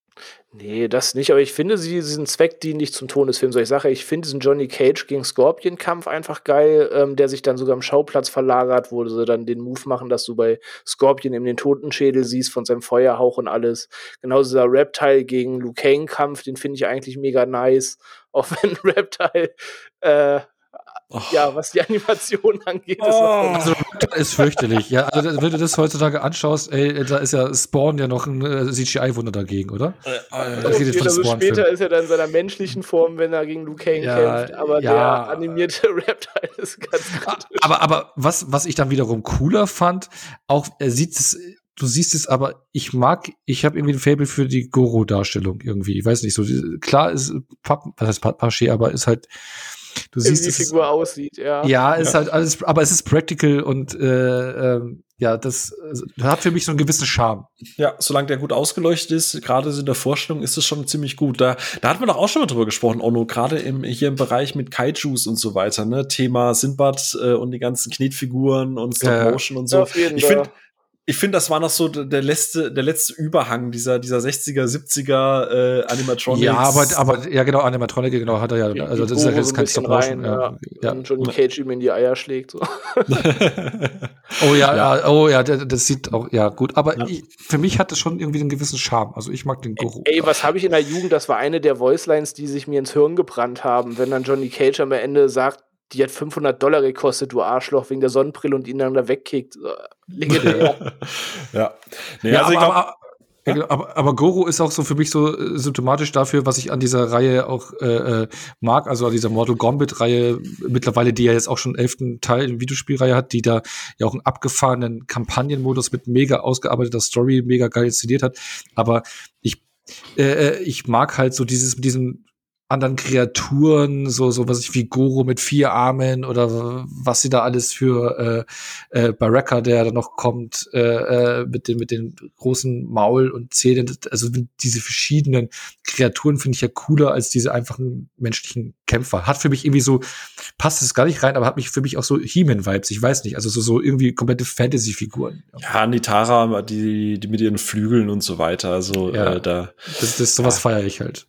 Nee, das nicht, aber ich finde sie diesen Zweck dienlich zum Ton des Films. Ich sage, ich finde diesen Johnny Cage gegen Scorpion-Kampf einfach geil, ähm, der sich dann sogar am Schauplatz verlagert, wo sie dann den Move machen, dass du bei Scorpion eben den Totenschädel siehst von seinem Feuerhauch und alles. Genauso dieser Reptile gegen Liu Kang-Kampf, den finde ich eigentlich mega nice. Auch wenn Reptile äh, Oh. Ja, was die Animation angeht, ist oh. also, ist fürchterlich. Ja, also wenn du das heutzutage anschaust, ey, da ist ja Spawn ja noch ein äh, CGI-Wunder dagegen, oder? Äh, äh, das geht also später ist er dann in seiner menschlichen Form, wenn er gegen Liu Kang ja, kämpft, aber ja. der animierte Reptile ist ganz gut. Aber, aber was, was ich dann wiederum cooler fand, auch er sieht es du siehst es, aber ich mag, ich habe irgendwie ein Fable für die Goro-Darstellung irgendwie. Ich weiß nicht, so klar ist Papp, was heißt Pappmaché, aber ist halt du siehst, wie die Figur aussieht, ja. Ja, ist ja. halt alles, aber es ist practical und äh, ähm, ja, das also, hat für mich so einen gewissen Charme. Ja, solange der gut ausgeleuchtet ist, gerade in der Vorstellung, ist es schon ziemlich gut. Da, da hat man doch auch schon mal drüber gesprochen, Ono, gerade im, hier im Bereich mit Kaijus und so weiter, ne? Thema Sinbad äh, und die ganzen Knetfiguren und Stop Motion und so. Ja, ich finde, ich finde, das war noch so der letzte, der letzte Überhang dieser, dieser 60er, 70er äh, Animatronics. Ja, aber, aber ja, genau, Animatronic, genau, hat er ja. Die, also, das ist ja jetzt kein Stop Motion. Ja. Ja. Und Johnny Cage ihm in die Eier schlägt. So. oh ja, ja, oh ja, das, sieht auch, ja, gut. Aber ja. Ich, für mich hat das schon irgendwie einen gewissen Charme. Also, ich mag den Geruch. Ey, was habe ich in der Jugend? Das war eine der Voicelines, die sich mir ins Hirn gebrannt haben, wenn dann Johnny Cage am Ende sagt, die hat 500 Dollar gekostet, du Arschloch, wegen der Sonnenbrille und ihn dann da wegkickt. Legendär. ja. Nee, ja, also aber, ja, genau, aber, aber Goro ist auch so für mich so äh, symptomatisch dafür, was ich an dieser Reihe auch äh, äh, mag, also an dieser Mortal Kombat-Reihe mittlerweile, die ja jetzt auch schon elften Teil in Videospielreihe hat, die da ja auch einen abgefahrenen Kampagnenmodus mit mega ausgearbeiteter Story, mega geil inszeniert hat. Aber ich äh, äh ich mag halt so dieses mit diesem anderen Kreaturen, so, so was ich wie Goro mit vier Armen oder was sie da alles für äh, äh, Baraka, der da noch kommt, äh, äh, mit, den, mit den großen Maul und Zähnen. Also diese verschiedenen Kreaturen finde ich ja cooler als diese einfachen menschlichen Kämpfer. Hat für mich irgendwie so, passt es gar nicht rein, aber hat mich für mich auch so He-Man-Vibes, ich weiß nicht, also so, so irgendwie komplette Fantasy-Figuren. Ja, Nitara, die, die mit ihren Flügeln und so weiter, also ja, äh, da. Das, das sowas ja. feiere ich halt.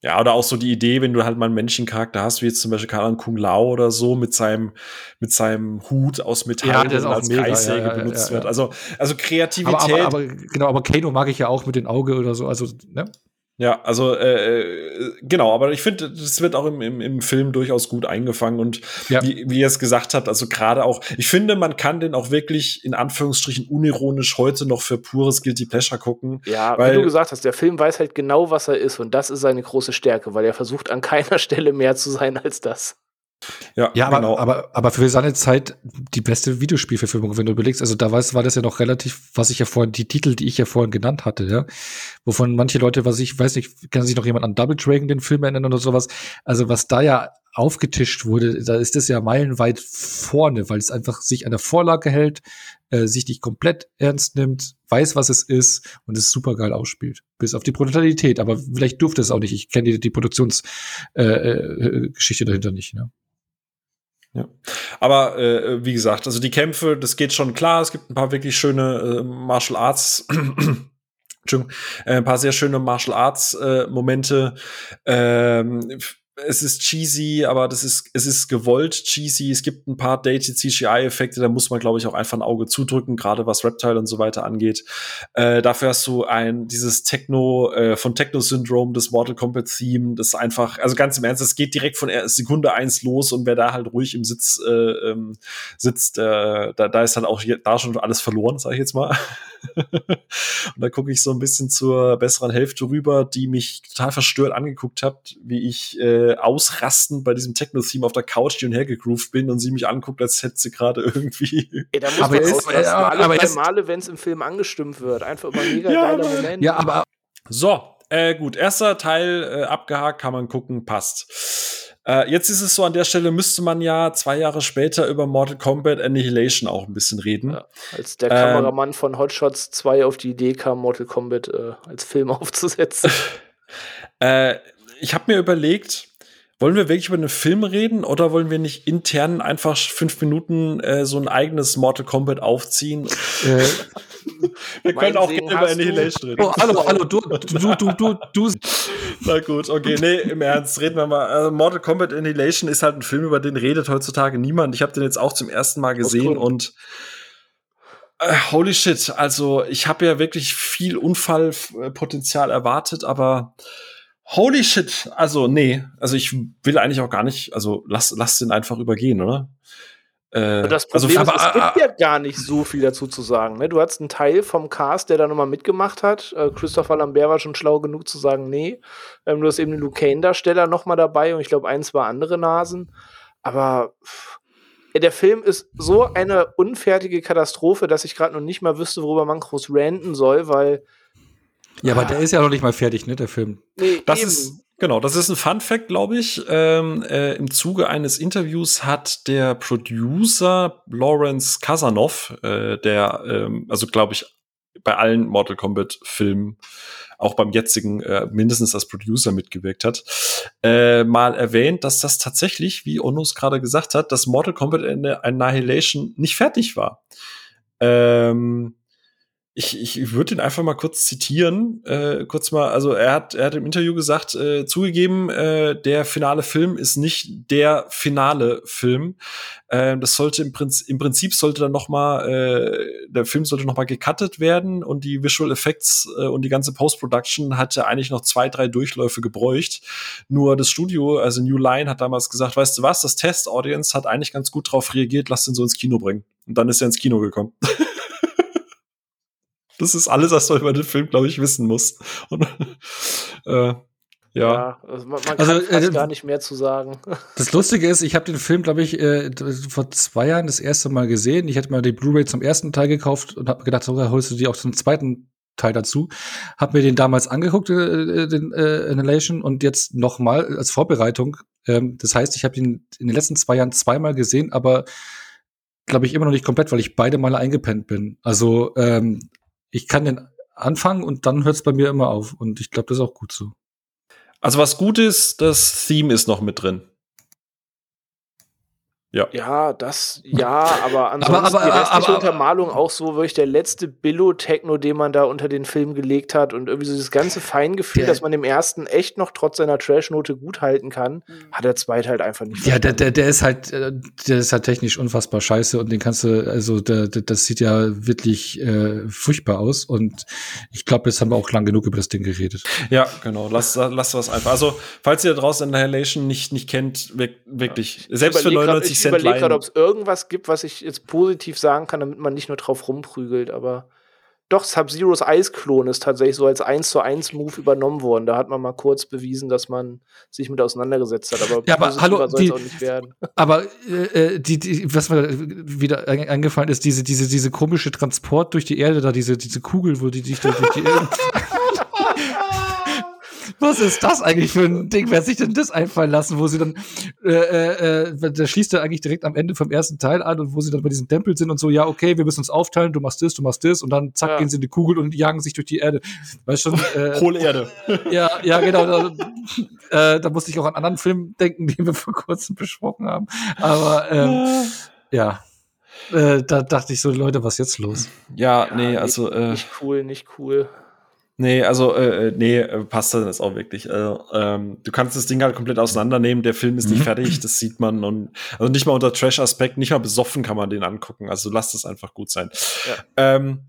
Ja, oder auch so die Idee, wenn du halt mal einen Menschencharakter hast, wie jetzt zum Beispiel Karan Kung Lao oder so, mit seinem, mit seinem Hut aus Metall, ja, der als mega, Kreissäge ja, ja, benutzt wird. Also, also Kreativität. Aber, aber, aber, genau, aber Kano mag ich ja auch mit dem Auge oder so, also, ne? Ja, also äh, äh, genau, aber ich finde, das wird auch im, im, im Film durchaus gut eingefangen und ja. wie, wie ihr es gesagt habt, also gerade auch, ich finde, man kann den auch wirklich in Anführungsstrichen unironisch heute noch für pures Guilty Pleasure gucken. Ja, weil, wie du gesagt hast, der Film weiß halt genau, was er ist und das ist seine große Stärke, weil er versucht an keiner Stelle mehr zu sein als das. Ja, ja aber, genau. aber, aber für seine Zeit die beste Videospielverfilmung, wenn du überlegst. Also da war das ja noch relativ, was ich ja vorhin, die Titel, die ich ja vorhin genannt hatte, ja. Wovon manche Leute, was ich weiß nicht, kann sich noch jemand an Double Dragon den Film erinnern oder sowas. Also was da ja aufgetischt wurde, da ist das ja meilenweit vorne, weil es einfach sich an der Vorlage hält, äh, sich nicht komplett ernst nimmt, weiß, was es ist und es super geil ausspielt. Bis auf die Brutalität, aber vielleicht durfte es auch nicht. Ich kenne die, die Produktionsgeschichte äh, äh, dahinter nicht. Ne? Ja. Aber äh, wie gesagt, also die Kämpfe, das geht schon klar. Es gibt ein paar wirklich schöne äh, Martial Arts. Entschuldigung, äh, ein paar sehr schöne Martial Arts äh, Momente. Ähm, es ist cheesy, aber das ist, es ist gewollt cheesy. Es gibt ein paar dated CGI-Effekte, da muss man, glaube ich, auch einfach ein Auge zudrücken, gerade was Reptile und so weiter angeht. Äh, dafür hast du ein, dieses Techno, äh, von Techno-Syndrom, das Mortal Kombat-Theme, das einfach, also ganz im Ernst, es geht direkt von Sekunde eins los und wer da halt ruhig im Sitz äh, ähm, sitzt, äh, da, da ist dann auch da schon alles verloren, sage ich jetzt mal. und da gucke ich so ein bisschen zur besseren Hälfte rüber, die mich total verstört angeguckt hat, wie ich äh, ausrasten bei diesem Techno-Theme auf der Couch, die und her gegroovt bin und sie mich anguckt, als hätte sie gerade irgendwie. Ey, da muss aber man ist, äh, alle aber drei Male, wenn es im Film angestimmt wird. Einfach immer mega ja, geiler Moment. Ja, aber. So, äh, gut, erster Teil äh, abgehakt, kann man gucken, passt. Äh, jetzt ist es so, an der Stelle müsste man ja zwei Jahre später über Mortal Kombat Annihilation auch ein bisschen reden. Ja, als der ähm, Kameramann von Hotshots 2 auf die Idee kam, Mortal Kombat äh, als Film aufzusetzen. äh, ich habe mir überlegt, wollen wir wirklich über einen Film reden oder wollen wir nicht intern einfach fünf Minuten äh, so ein eigenes Mortal Kombat aufziehen? Äh, wir können auch gerne über Annihilation reden. Oh, hallo, hallo, du, du, du, du, du. Na gut, okay, nee, im Ernst, reden wir mal. Also Mortal Kombat Annihilation ist halt ein Film, über den redet heutzutage niemand. Ich habe den jetzt auch zum ersten Mal gesehen cool. und äh, holy shit, also ich habe ja wirklich viel Unfallpotenzial erwartet, aber Holy shit, also nee, also ich will eigentlich auch gar nicht, also lass, lass den einfach übergehen, oder? Äh, das also Problem also, ist, es gibt ja gar nicht so viel dazu zu sagen. Ne? Du hast einen Teil vom Cast, der da nochmal mitgemacht hat. Äh, Christopher Lambert war schon schlau genug zu sagen, nee. Ähm, du hast eben den Luke Kane-Darsteller nochmal dabei und ich glaube, ein, zwei andere Nasen. Aber pff, der Film ist so eine unfertige Katastrophe, dass ich gerade noch nicht mal wüsste, worüber man groß ranten soll, weil ja, aber der ist ja noch nicht mal fertig, ne, der Film. Nee, das eben. ist genau, das ist ein Fun Fact, glaube ich. Ähm, äh, Im Zuge eines Interviews hat der Producer Lawrence Casanov, äh, der, ähm, also glaube ich, bei allen Mortal Kombat Filmen, auch beim jetzigen äh, mindestens als Producer mitgewirkt hat, äh, mal erwähnt, dass das tatsächlich, wie Onus gerade gesagt hat, dass Mortal Kombat Annihilation nicht fertig war. Ähm, ich, ich würde ihn einfach mal kurz zitieren. Äh, kurz mal, also er hat, er hat im Interview gesagt, äh, zugegeben, äh, der finale Film ist nicht der finale Film. Äh, das sollte im Prinzip, im Prinzip sollte dann noch mal, äh, der Film sollte noch mal gecuttet werden und die Visual Effects äh, und die ganze Post-Production hatte eigentlich noch zwei, drei Durchläufe gebräucht. Nur das Studio, also New Line, hat damals gesagt, weißt du was, das Test-Audience hat eigentlich ganz gut drauf reagiert, lass den so ins Kino bringen. Und dann ist er ins Kino gekommen. Das ist alles, was man über den Film, glaube ich, wissen muss. Und, äh, ja. ja also man, man kann also, äh, gar nicht mehr zu sagen. Das Lustige ist, ich habe den Film, glaube ich, äh, vor zwei Jahren das erste Mal gesehen. Ich hatte mal die Blu-ray zum ersten Teil gekauft und habe gedacht, sogar holst du die auch zum zweiten Teil dazu. Hab mir den damals angeguckt, äh, den äh, Annihilation, und jetzt noch mal als Vorbereitung. Ähm, das heißt, ich habe ihn in den letzten zwei Jahren zweimal gesehen, aber glaube ich immer noch nicht komplett, weil ich beide Male eingepennt bin. Also ähm, ich kann den anfangen und dann hört es bei mir immer auf. Und ich glaube, das ist auch gut so. Also was gut ist, das Theme ist noch mit drin. Ja. Ja, das, ja, aber ansonsten aber, aber, die restliche aber, Untermalung auch so wirklich der letzte Billo-Techno, den man da unter den Film gelegt hat und irgendwie so dieses ganze Feingefühl, dass man dem ersten echt noch trotz seiner Trash-Note gut halten kann, mhm. hat der zweite halt einfach nicht. Ja, der, der, der ist halt, äh, der ist halt technisch unfassbar scheiße und den kannst du, also der, der, das sieht ja wirklich äh, furchtbar aus und ich glaube, jetzt haben wir auch lang genug über das Ding geredet. Ja, genau, lass, lass was einfach. Also, falls ihr draußen Annihilation nicht, nicht kennt, wirklich, ja. selbst für 99 ich überlege gerade, ob es irgendwas gibt, was ich jetzt positiv sagen kann, damit man nicht nur drauf rumprügelt, aber doch, Sub-Zeros Eisklon ist tatsächlich so als 1 zu 1 Move übernommen worden. Da hat man mal kurz bewiesen, dass man sich mit auseinandergesetzt hat. Aber, ja, aber hallo, die, auch nicht werden. Aber äh, äh, die, die, was mir wieder eingefallen ist, diese, diese, diese komische Transport durch die Erde, da diese, diese Kugel, wo die dich durch die Erde. Was ist das eigentlich für ein Ding? Wer hat sich denn das einfallen lassen, wo sie dann, äh, äh, äh da schließt er eigentlich direkt am Ende vom ersten Teil an und wo sie dann bei diesem Tempel sind und so, ja, okay, wir müssen uns aufteilen, du machst das, du machst das und dann zack, ja. gehen sie in die Kugel und jagen sich durch die Erde. Weißt schon? Äh, Hohle Erde. Ja, ja, genau. Da, äh, da musste ich auch an anderen Film denken, den wir vor kurzem besprochen haben. Aber ähm, ja. Äh, da dachte ich so, Leute, was ist jetzt los? Ja, ja nee, also. Äh, nicht cool, nicht cool. Nee, also, äh, äh nee, äh, passt dann jetzt auch wirklich. Also, ähm, du kannst das Ding halt komplett auseinandernehmen. Der Film ist nicht mhm. fertig, das sieht man. Und also nicht mal unter Trash-Aspekt, nicht mal besoffen kann man den angucken. Also lasst es einfach gut sein. Ja. Ähm,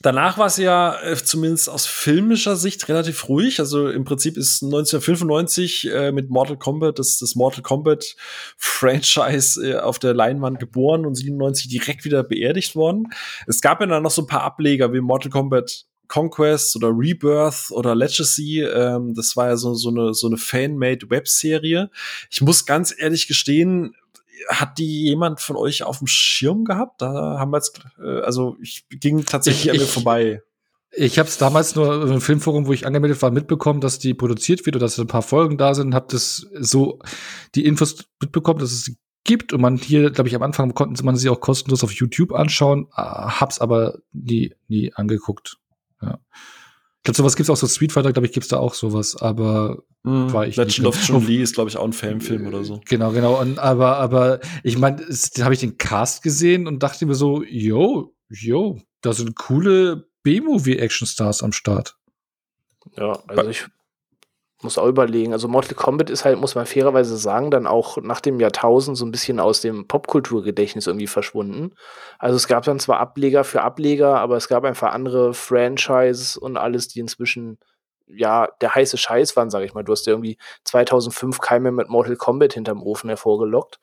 danach war es ja äh, zumindest aus filmischer Sicht relativ ruhig. Also im Prinzip ist 1995 äh, mit Mortal Kombat das, das Mortal Kombat Franchise äh, auf der Leinwand geboren und 97 direkt wieder beerdigt worden. Es gab ja dann noch so ein paar Ableger wie Mortal Kombat Conquest oder Rebirth oder Legacy. Ähm, das war ja so, so eine, so eine Fan-made Webserie. Ich muss ganz ehrlich gestehen, hat die jemand von euch auf dem Schirm gehabt? Da haben wir jetzt, äh, also ich ging tatsächlich ich, an mir vorbei. Ich habe es damals nur im Filmforum, wo ich angemeldet war, mitbekommen, dass die produziert wird oder dass ein paar Folgen da sind. Habe das so die Infos mitbekommen, dass es sie gibt und man hier, glaube ich, am Anfang konnte man sie auch kostenlos auf YouTube anschauen, ah, hab's aber nie nie angeguckt. Ja. Ich glaube, sowas gibt's auch so Street Fighter, glaube ich, gibt's da auch sowas, aber mm, war ich Legend of Chun Li ist, glaube ich, auch ein Fanfilm oder so. Genau, genau. Und, aber, aber ich meine, da habe ich den Cast gesehen und dachte mir so, yo, yo, da sind coole B-Movie-Action-Stars am Start. Ja, also ich muss auch überlegen. Also Mortal Kombat ist halt, muss man fairerweise sagen, dann auch nach dem Jahrtausend so ein bisschen aus dem Popkulturgedächtnis irgendwie verschwunden. Also es gab dann zwar Ableger für Ableger, aber es gab einfach andere Franchises und alles, die inzwischen ja der heiße Scheiß waren, sag ich mal. Du hast ja irgendwie 2005 Keime mit Mortal Kombat hinterm Ofen hervorgelockt.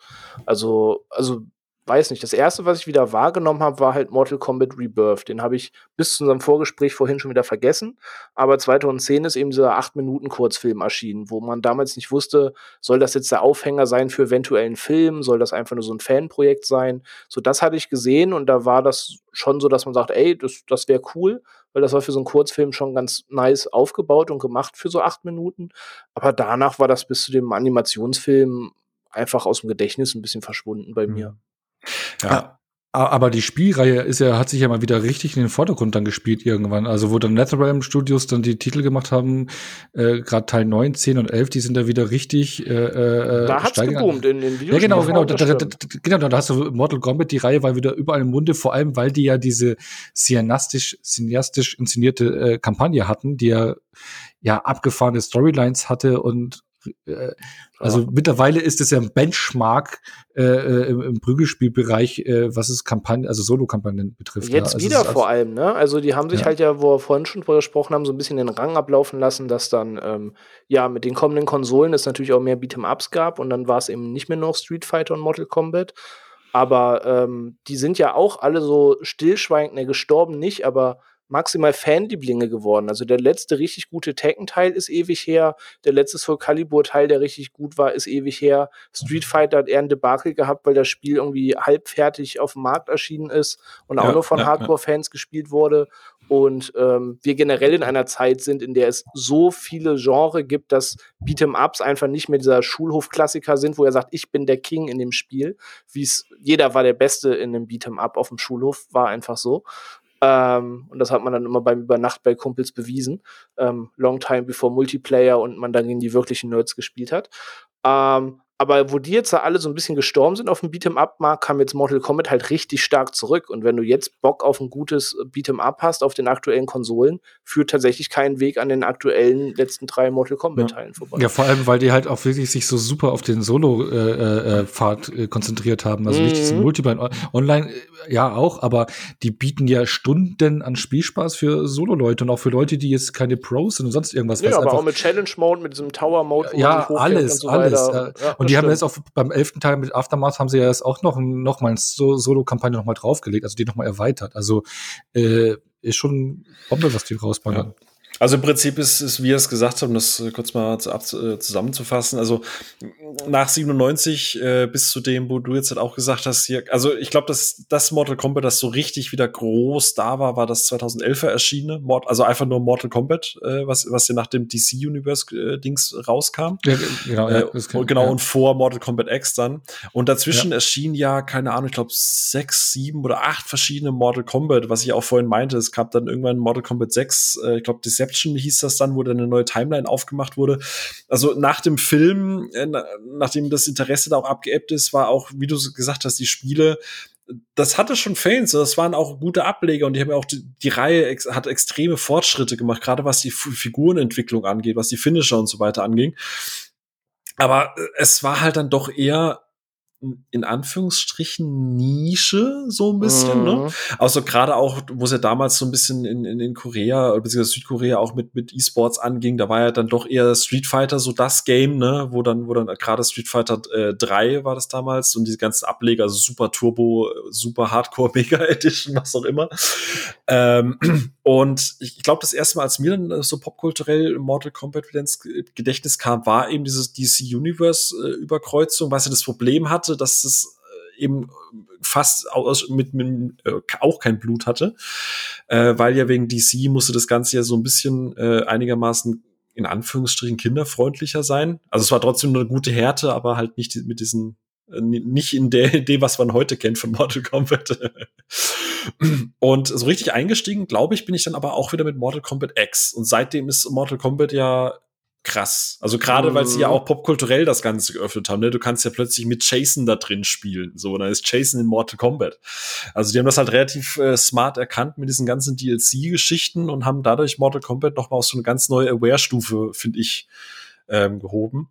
Also, also weiß nicht, das erste, was ich wieder wahrgenommen habe, war halt Mortal Kombat Rebirth. Den habe ich bis zu unserem Vorgespräch vorhin schon wieder vergessen. Aber 2010 ist eben dieser 8-Minuten-Kurzfilm erschienen, wo man damals nicht wusste, soll das jetzt der Aufhänger sein für eventuellen Film? Soll das einfach nur so ein Fanprojekt sein? So, das hatte ich gesehen und da war das schon so, dass man sagt, ey, das, das wäre cool, weil das war für so einen Kurzfilm schon ganz nice aufgebaut und gemacht für so acht Minuten. Aber danach war das bis zu dem Animationsfilm einfach aus dem Gedächtnis ein bisschen verschwunden bei mir. Ja. Aber die Spielreihe ist ja, hat sich ja mal wieder richtig in den Vordergrund dann gespielt irgendwann. Also wo dann NetherRealm Studios dann die Titel gemacht haben, äh, gerade Teil 9, 10 und 11, die sind da wieder richtig äh, äh, Da hat's geboomt in den Videos. Ja, genau, genau. Da, da, da, genau, da hast du Mortal Kombat, die Reihe war wieder überall im Munde, vor allem, weil die ja diese cineastisch, cineastisch inszenierte äh, Kampagne hatten, die ja, ja abgefahrene Storylines hatte und äh, also ja. mittlerweile ist es ja ein Benchmark äh, äh, im, im Prügelspielbereich, äh, was es Kampagnen, also Solo-Kampagnen betrifft. Jetzt ja. also wieder vor allem, ne? Also die haben sich ja. halt ja, wo wir vorhin schon drüber gesprochen haben, so ein bisschen den Rang ablaufen lassen, dass dann ähm, ja mit den kommenden Konsolen es natürlich auch mehr Beat'em-Ups gab und dann war es eben nicht mehr noch Street Fighter und Mortal Kombat. Aber ähm, die sind ja auch alle so stillschweigend, ne, gestorben nicht, aber maximal Fanlieblinge geworden. Also der letzte richtig gute Tekken-Teil ist ewig her. Der letzte Soul Calibur-Teil, der richtig gut war, ist ewig her. Street Fighter hat eher ein Debakel gehabt, weil das Spiel irgendwie halbfertig auf dem Markt erschienen ist und ja, auch nur von ja, Hardcore-Fans ja. gespielt wurde. Und ähm, wir generell in einer Zeit sind, in der es so viele Genre gibt, dass Beat'em-Ups einfach nicht mehr dieser Schulhof-Klassiker sind, wo er sagt, ich bin der King in dem Spiel. Wie es jeder war der Beste in einem Beat'em-Up auf dem Schulhof, war einfach so. Ähm, und das hat man dann immer beim Übernacht bei Kumpels bewiesen. Ähm, long time before Multiplayer und man dann gegen die wirklichen Nerds gespielt hat. Ähm, aber wo die jetzt alle so ein bisschen gestorben sind auf dem Beat'em-up-Markt, kam jetzt Mortal Kombat halt richtig stark zurück. Und wenn du jetzt Bock auf ein gutes Beat'em-up hast auf den aktuellen Konsolen, führt tatsächlich keinen Weg an den aktuellen letzten drei Mortal Kombat-Teilen ja. vorbei. Ja, vor allem, weil die halt auch wirklich sich so super auf den Solo-Pfad äh, äh, konzentriert haben. Also mhm. nicht diesen Multiplayer. Online, äh, ja auch, aber die bieten ja Stunden an Spielspaß für Solo-Leute und auch für Leute, die jetzt keine Pros sind und sonst irgendwas. Ja, aber auch mit Challenge-Mode, mit diesem Tower-Mode. Ja, alles, so alles. Ja, und die haben jetzt auch beim elften Teil mit Aftermath haben sie ja jetzt auch noch, noch mal eine Solo-Kampagne noch mal draufgelegt, also die noch mal erweitert. Also äh, ist schon Bombe, was die rausballern. Ja. Also im Prinzip ist es, wie ihr es gesagt habt, um das kurz mal äh, zusammenzufassen, also nach 97 äh, bis zu dem, wo du jetzt halt auch gesagt hast, hier, also ich glaube, dass das Mortal Kombat, das so richtig wieder groß da war, war das 2011er erschienene, Mord, also einfach nur Mortal Kombat, äh, was, was ja nach dem DC Universe äh, Dings rauskam. Ja, genau, ja, äh, kann, genau ja. und vor Mortal Kombat X dann. Und dazwischen ja. erschien ja, keine Ahnung, ich glaube sechs, sieben oder acht verschiedene Mortal Kombat, was ich auch vorhin meinte. Es gab dann irgendwann Mortal Kombat 6, äh, ich glaube Deception hieß das dann, wo dann eine neue Timeline aufgemacht wurde. Also nach dem Film, äh, nachdem das Interesse da auch abgeebbt ist, war auch, wie du gesagt hast, die Spiele das hatte schon Fans, das waren auch gute Ableger und die haben ja auch die, die Reihe ex hat extreme Fortschritte gemacht, gerade was die F Figurenentwicklung angeht, was die Finisher und so weiter anging. Aber äh, es war halt dann doch eher in Anführungsstrichen Nische so ein bisschen, ne? mhm. ne? Also gerade auch, wo es ja damals so ein bisschen in, in, in Korea bzw. Südkorea auch mit mit E-Sports anging, da war ja dann doch eher Street Fighter so das Game, ne, wo dann wo dann gerade Street Fighter äh, 3 war das damals und diese ganzen Ableger, also Super Turbo, Super Hardcore Mega Edition, was auch immer. Ähm, und ich glaube, das erste Mal, als mir dann so popkulturell Mortal Kombat wieder ins Gedächtnis kam, war eben dieses DC Universe äh, Überkreuzung, was ja das Problem hatte, hatte, dass es äh, eben fast aus, mit, mit äh, auch kein Blut hatte, äh, weil ja wegen DC musste das Ganze ja so ein bisschen äh, einigermaßen in Anführungsstrichen kinderfreundlicher sein. Also es war trotzdem eine gute Härte, aber halt nicht mit diesen äh, nicht in der Idee, was man heute kennt von Mortal Kombat. und so richtig eingestiegen, glaube ich, bin ich dann aber auch wieder mit Mortal Kombat X. Und seitdem ist Mortal Kombat ja krass. Also gerade mhm. weil sie ja mhm. auch popkulturell das Ganze geöffnet haben. Ne? Du kannst ja plötzlich mit Jason da drin spielen. So, dann ist Jason in Mortal Kombat. Also die haben das halt relativ äh, smart erkannt mit diesen ganzen DLC-Geschichten und haben dadurch Mortal Kombat noch mal auf so eine ganz neue Aware-Stufe, finde ich, ähm, gehoben.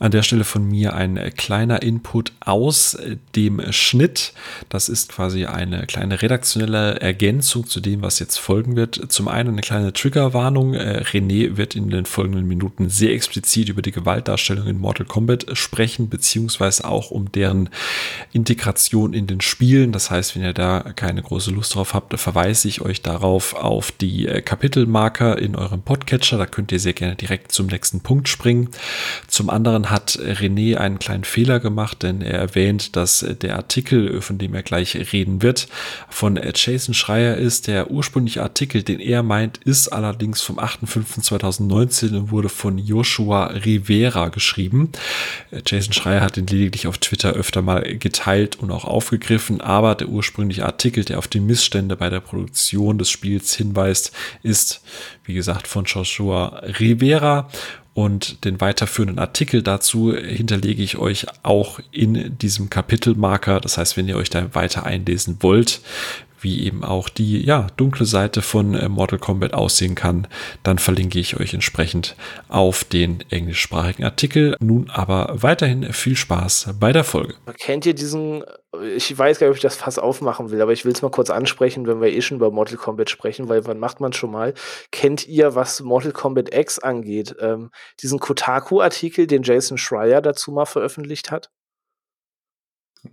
An der Stelle von mir ein äh, kleiner Input aus äh, dem Schnitt. Das ist quasi eine kleine redaktionelle Ergänzung zu dem, was jetzt folgen wird. Zum einen eine kleine Triggerwarnung. Äh, René wird in den folgenden Minuten sehr explizit über die Gewaltdarstellung in Mortal Kombat sprechen, beziehungsweise auch um deren Integration in den Spielen. Das heißt, wenn ihr da keine große Lust drauf habt, verweise ich euch darauf auf die Kapitelmarker in eurem Podcatcher. Da könnt ihr sehr gerne direkt zum nächsten Punkt Springen. Zum anderen hat René einen kleinen Fehler gemacht, denn er erwähnt, dass der Artikel, von dem er gleich reden wird, von Jason Schreier ist. Der ursprüngliche Artikel, den er meint, ist allerdings vom 8.5.2019 und wurde von Joshua Rivera geschrieben. Jason Schreier hat ihn lediglich auf Twitter öfter mal geteilt und auch aufgegriffen, aber der ursprüngliche Artikel, der auf die Missstände bei der Produktion des Spiels hinweist, ist, wie gesagt, von Joshua Rivera und den weiterführenden Artikel dazu hinterlege ich euch auch in diesem Kapitelmarker. Das heißt, wenn ihr euch da weiter einlesen wollt, wie eben auch die ja, dunkle Seite von äh, Mortal Kombat aussehen kann, dann verlinke ich euch entsprechend auf den englischsprachigen Artikel. Nun aber weiterhin viel Spaß bei der Folge. Kennt ihr diesen, ich weiß gar nicht, ob ich das Fass aufmachen will, aber ich will es mal kurz ansprechen, wenn wir eh schon über Mortal Kombat sprechen, weil wann macht man schon mal? Kennt ihr, was Mortal Kombat X angeht, ähm, diesen Kotaku-Artikel, den Jason Schreier dazu mal veröffentlicht hat?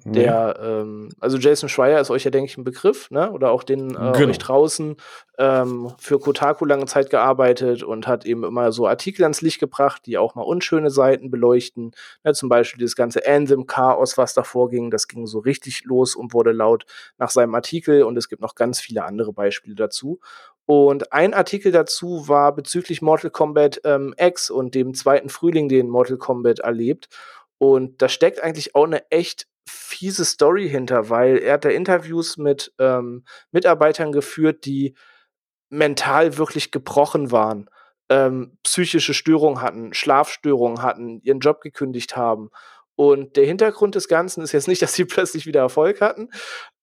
Der, ähm, also Jason Schreier ist euch ja, denke ich, ein Begriff, ne? Oder auch den äh, genau. euch draußen ähm, für Kotaku lange Zeit gearbeitet und hat eben immer so Artikel ans Licht gebracht, die auch mal unschöne Seiten beleuchten. Ne? Zum Beispiel das ganze Anthem-Chaos, was davor ging, das ging so richtig los und wurde laut nach seinem Artikel und es gibt noch ganz viele andere Beispiele dazu. Und ein Artikel dazu war bezüglich Mortal Kombat ähm, X und dem zweiten Frühling, den Mortal Kombat erlebt. Und da steckt eigentlich auch eine echt fiese Story hinter, weil er hat da Interviews mit ähm, Mitarbeitern geführt, die mental wirklich gebrochen waren, ähm, psychische Störungen hatten, Schlafstörungen hatten, ihren Job gekündigt haben. Und der Hintergrund des Ganzen ist jetzt nicht, dass sie plötzlich wieder Erfolg hatten,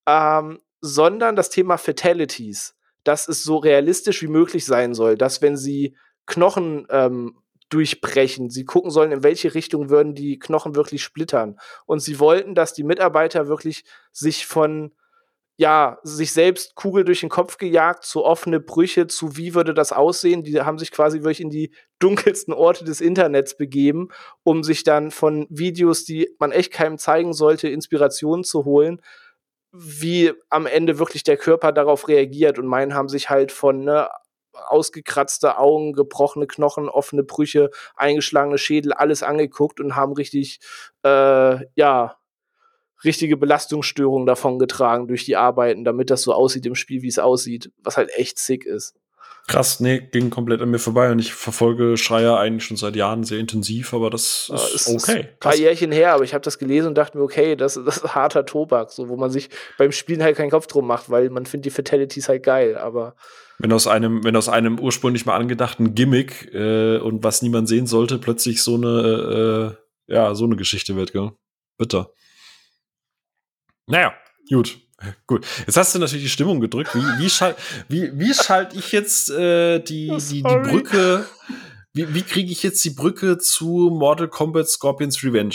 ähm, sondern das Thema Fatalities, dass es so realistisch wie möglich sein soll, dass wenn sie Knochen ähm, durchbrechen. Sie gucken sollen, in welche Richtung würden die Knochen wirklich splittern. Und sie wollten, dass die Mitarbeiter wirklich sich von ja, sich selbst Kugel durch den Kopf gejagt, zu offene Brüche, zu wie würde das aussehen. Die haben sich quasi wirklich in die dunkelsten Orte des Internets begeben, um sich dann von Videos, die man echt keinem zeigen sollte, Inspiration zu holen, wie am Ende wirklich der Körper darauf reagiert. Und meinen haben sich halt von ne, ausgekratzte Augen, gebrochene Knochen, offene Brüche, eingeschlagene Schädel, alles angeguckt und haben richtig, äh, ja, richtige Belastungsstörungen davon getragen durch die Arbeiten, damit das so aussieht im Spiel, wie es aussieht, was halt echt sick ist. Krass, nee, ging komplett an mir vorbei und ich verfolge Schreier eigentlich schon seit Jahren sehr intensiv, aber das ist, ist okay. Ein paar Jährchen her, aber ich habe das gelesen und dachte mir, okay, das, das ist harter Tobak, so wo man sich beim Spielen halt keinen Kopf drum macht, weil man findet die Fatalities halt geil, aber wenn aus einem, wenn aus einem ursprünglich mal angedachten Gimmick äh, und was niemand sehen sollte, plötzlich so eine, äh, ja, so eine Geschichte wird, gell? Bitter. Naja, gut. Gut, jetzt hast du natürlich die Stimmung gedrückt. Wie, wie, schall, wie, wie schalte ich jetzt äh, die, die, die Brücke, wie, wie kriege ich jetzt die Brücke zu Mortal Kombat Scorpions Revenge?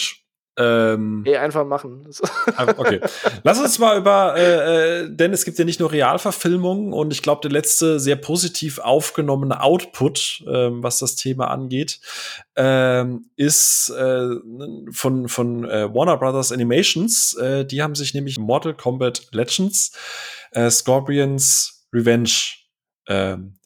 Ähm, Ey, einfach machen. Ah, okay. Lass uns mal über, äh, äh, denn es gibt ja nicht nur Realverfilmungen und ich glaube, der letzte sehr positiv aufgenommene Output, äh, was das Thema angeht, äh, ist äh, von, von äh, Warner Brothers Animations. Äh, die haben sich nämlich Mortal Kombat Legends, äh, Scorpions Revenge ähm,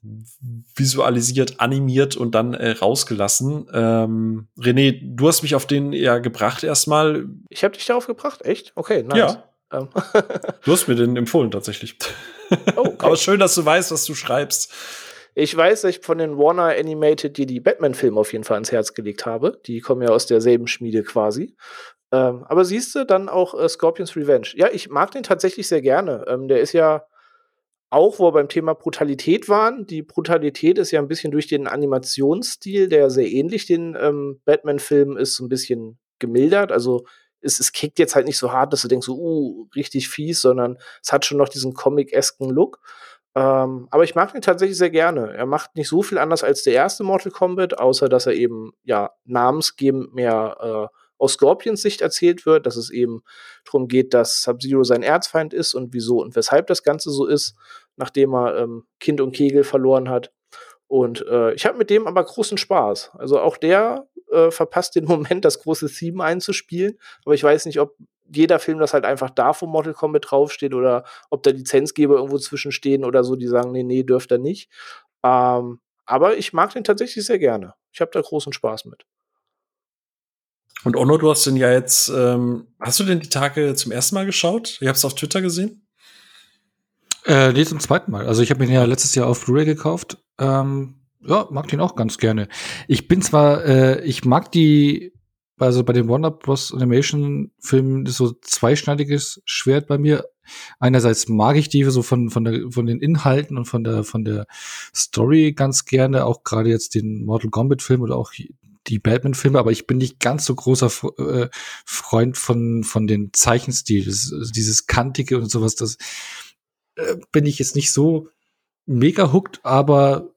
visualisiert, animiert und dann äh, rausgelassen. Ähm, René, du hast mich auf den ja gebracht erstmal. Ich habe dich darauf gebracht, echt? Okay, nice. Ja. Ähm. du hast mir den empfohlen tatsächlich. Oh, okay. Aber schön, dass du weißt, was du schreibst. Ich weiß, dass ich von den Warner Animated dir die Batman-Filme auf jeden Fall ans Herz gelegt habe. Die kommen ja aus derselben Schmiede quasi. Ähm, aber siehst du dann auch äh, Scorpions Revenge? Ja, ich mag den tatsächlich sehr gerne. Ähm, der ist ja auch, wo wir beim Thema Brutalität waren. Die Brutalität ist ja ein bisschen durch den Animationsstil, der sehr ähnlich den ähm, Batman-Filmen ist, so ein bisschen gemildert. Also es, es kickt jetzt halt nicht so hart, dass du denkst, so, uh, richtig fies, sondern es hat schon noch diesen Comic-esken Look. Ähm, aber ich mag ihn tatsächlich sehr gerne. Er macht nicht so viel anders als der erste Mortal Kombat, außer dass er eben ja namensgebend mehr äh, aus Scorpions Sicht erzählt wird, dass es eben darum geht, dass Sub-Zero sein Erzfeind ist und wieso und weshalb das Ganze so ist, nachdem er ähm, Kind und Kegel verloren hat. Und äh, ich habe mit dem aber großen Spaß. Also auch der äh, verpasst den Moment, das große Theme einzuspielen. Aber ich weiß nicht, ob jeder Film das halt einfach da, wo Mortal Kombat draufsteht, oder ob da Lizenzgeber irgendwo zwischenstehen oder so, die sagen, nee, nee, dürft er nicht. Ähm, aber ich mag den tatsächlich sehr gerne. Ich habe da großen Spaß mit. Und Onno, du hast den ja jetzt, ähm, hast du den die Tage zum ersten Mal geschaut? Ich habe es auf Twitter gesehen. Äh, nee, zum zweiten Mal. Also ich habe ihn ja letztes Jahr auf Blu-ray gekauft. Ähm, ja, mag den auch ganz gerne. Ich bin zwar, äh, ich mag die, also bei den Warner Bros. Animation Filmen ist so zweischneidiges Schwert bei mir. Einerseits mag ich die so von, von, der, von den Inhalten und von der, von der Story ganz gerne, auch gerade jetzt den Mortal Kombat Film oder auch die Batman-Filme, aber ich bin nicht ganz so großer äh, Freund von, von den Zeichenstil, dieses Kantige und sowas, das äh, bin ich jetzt nicht so mega hooked, aber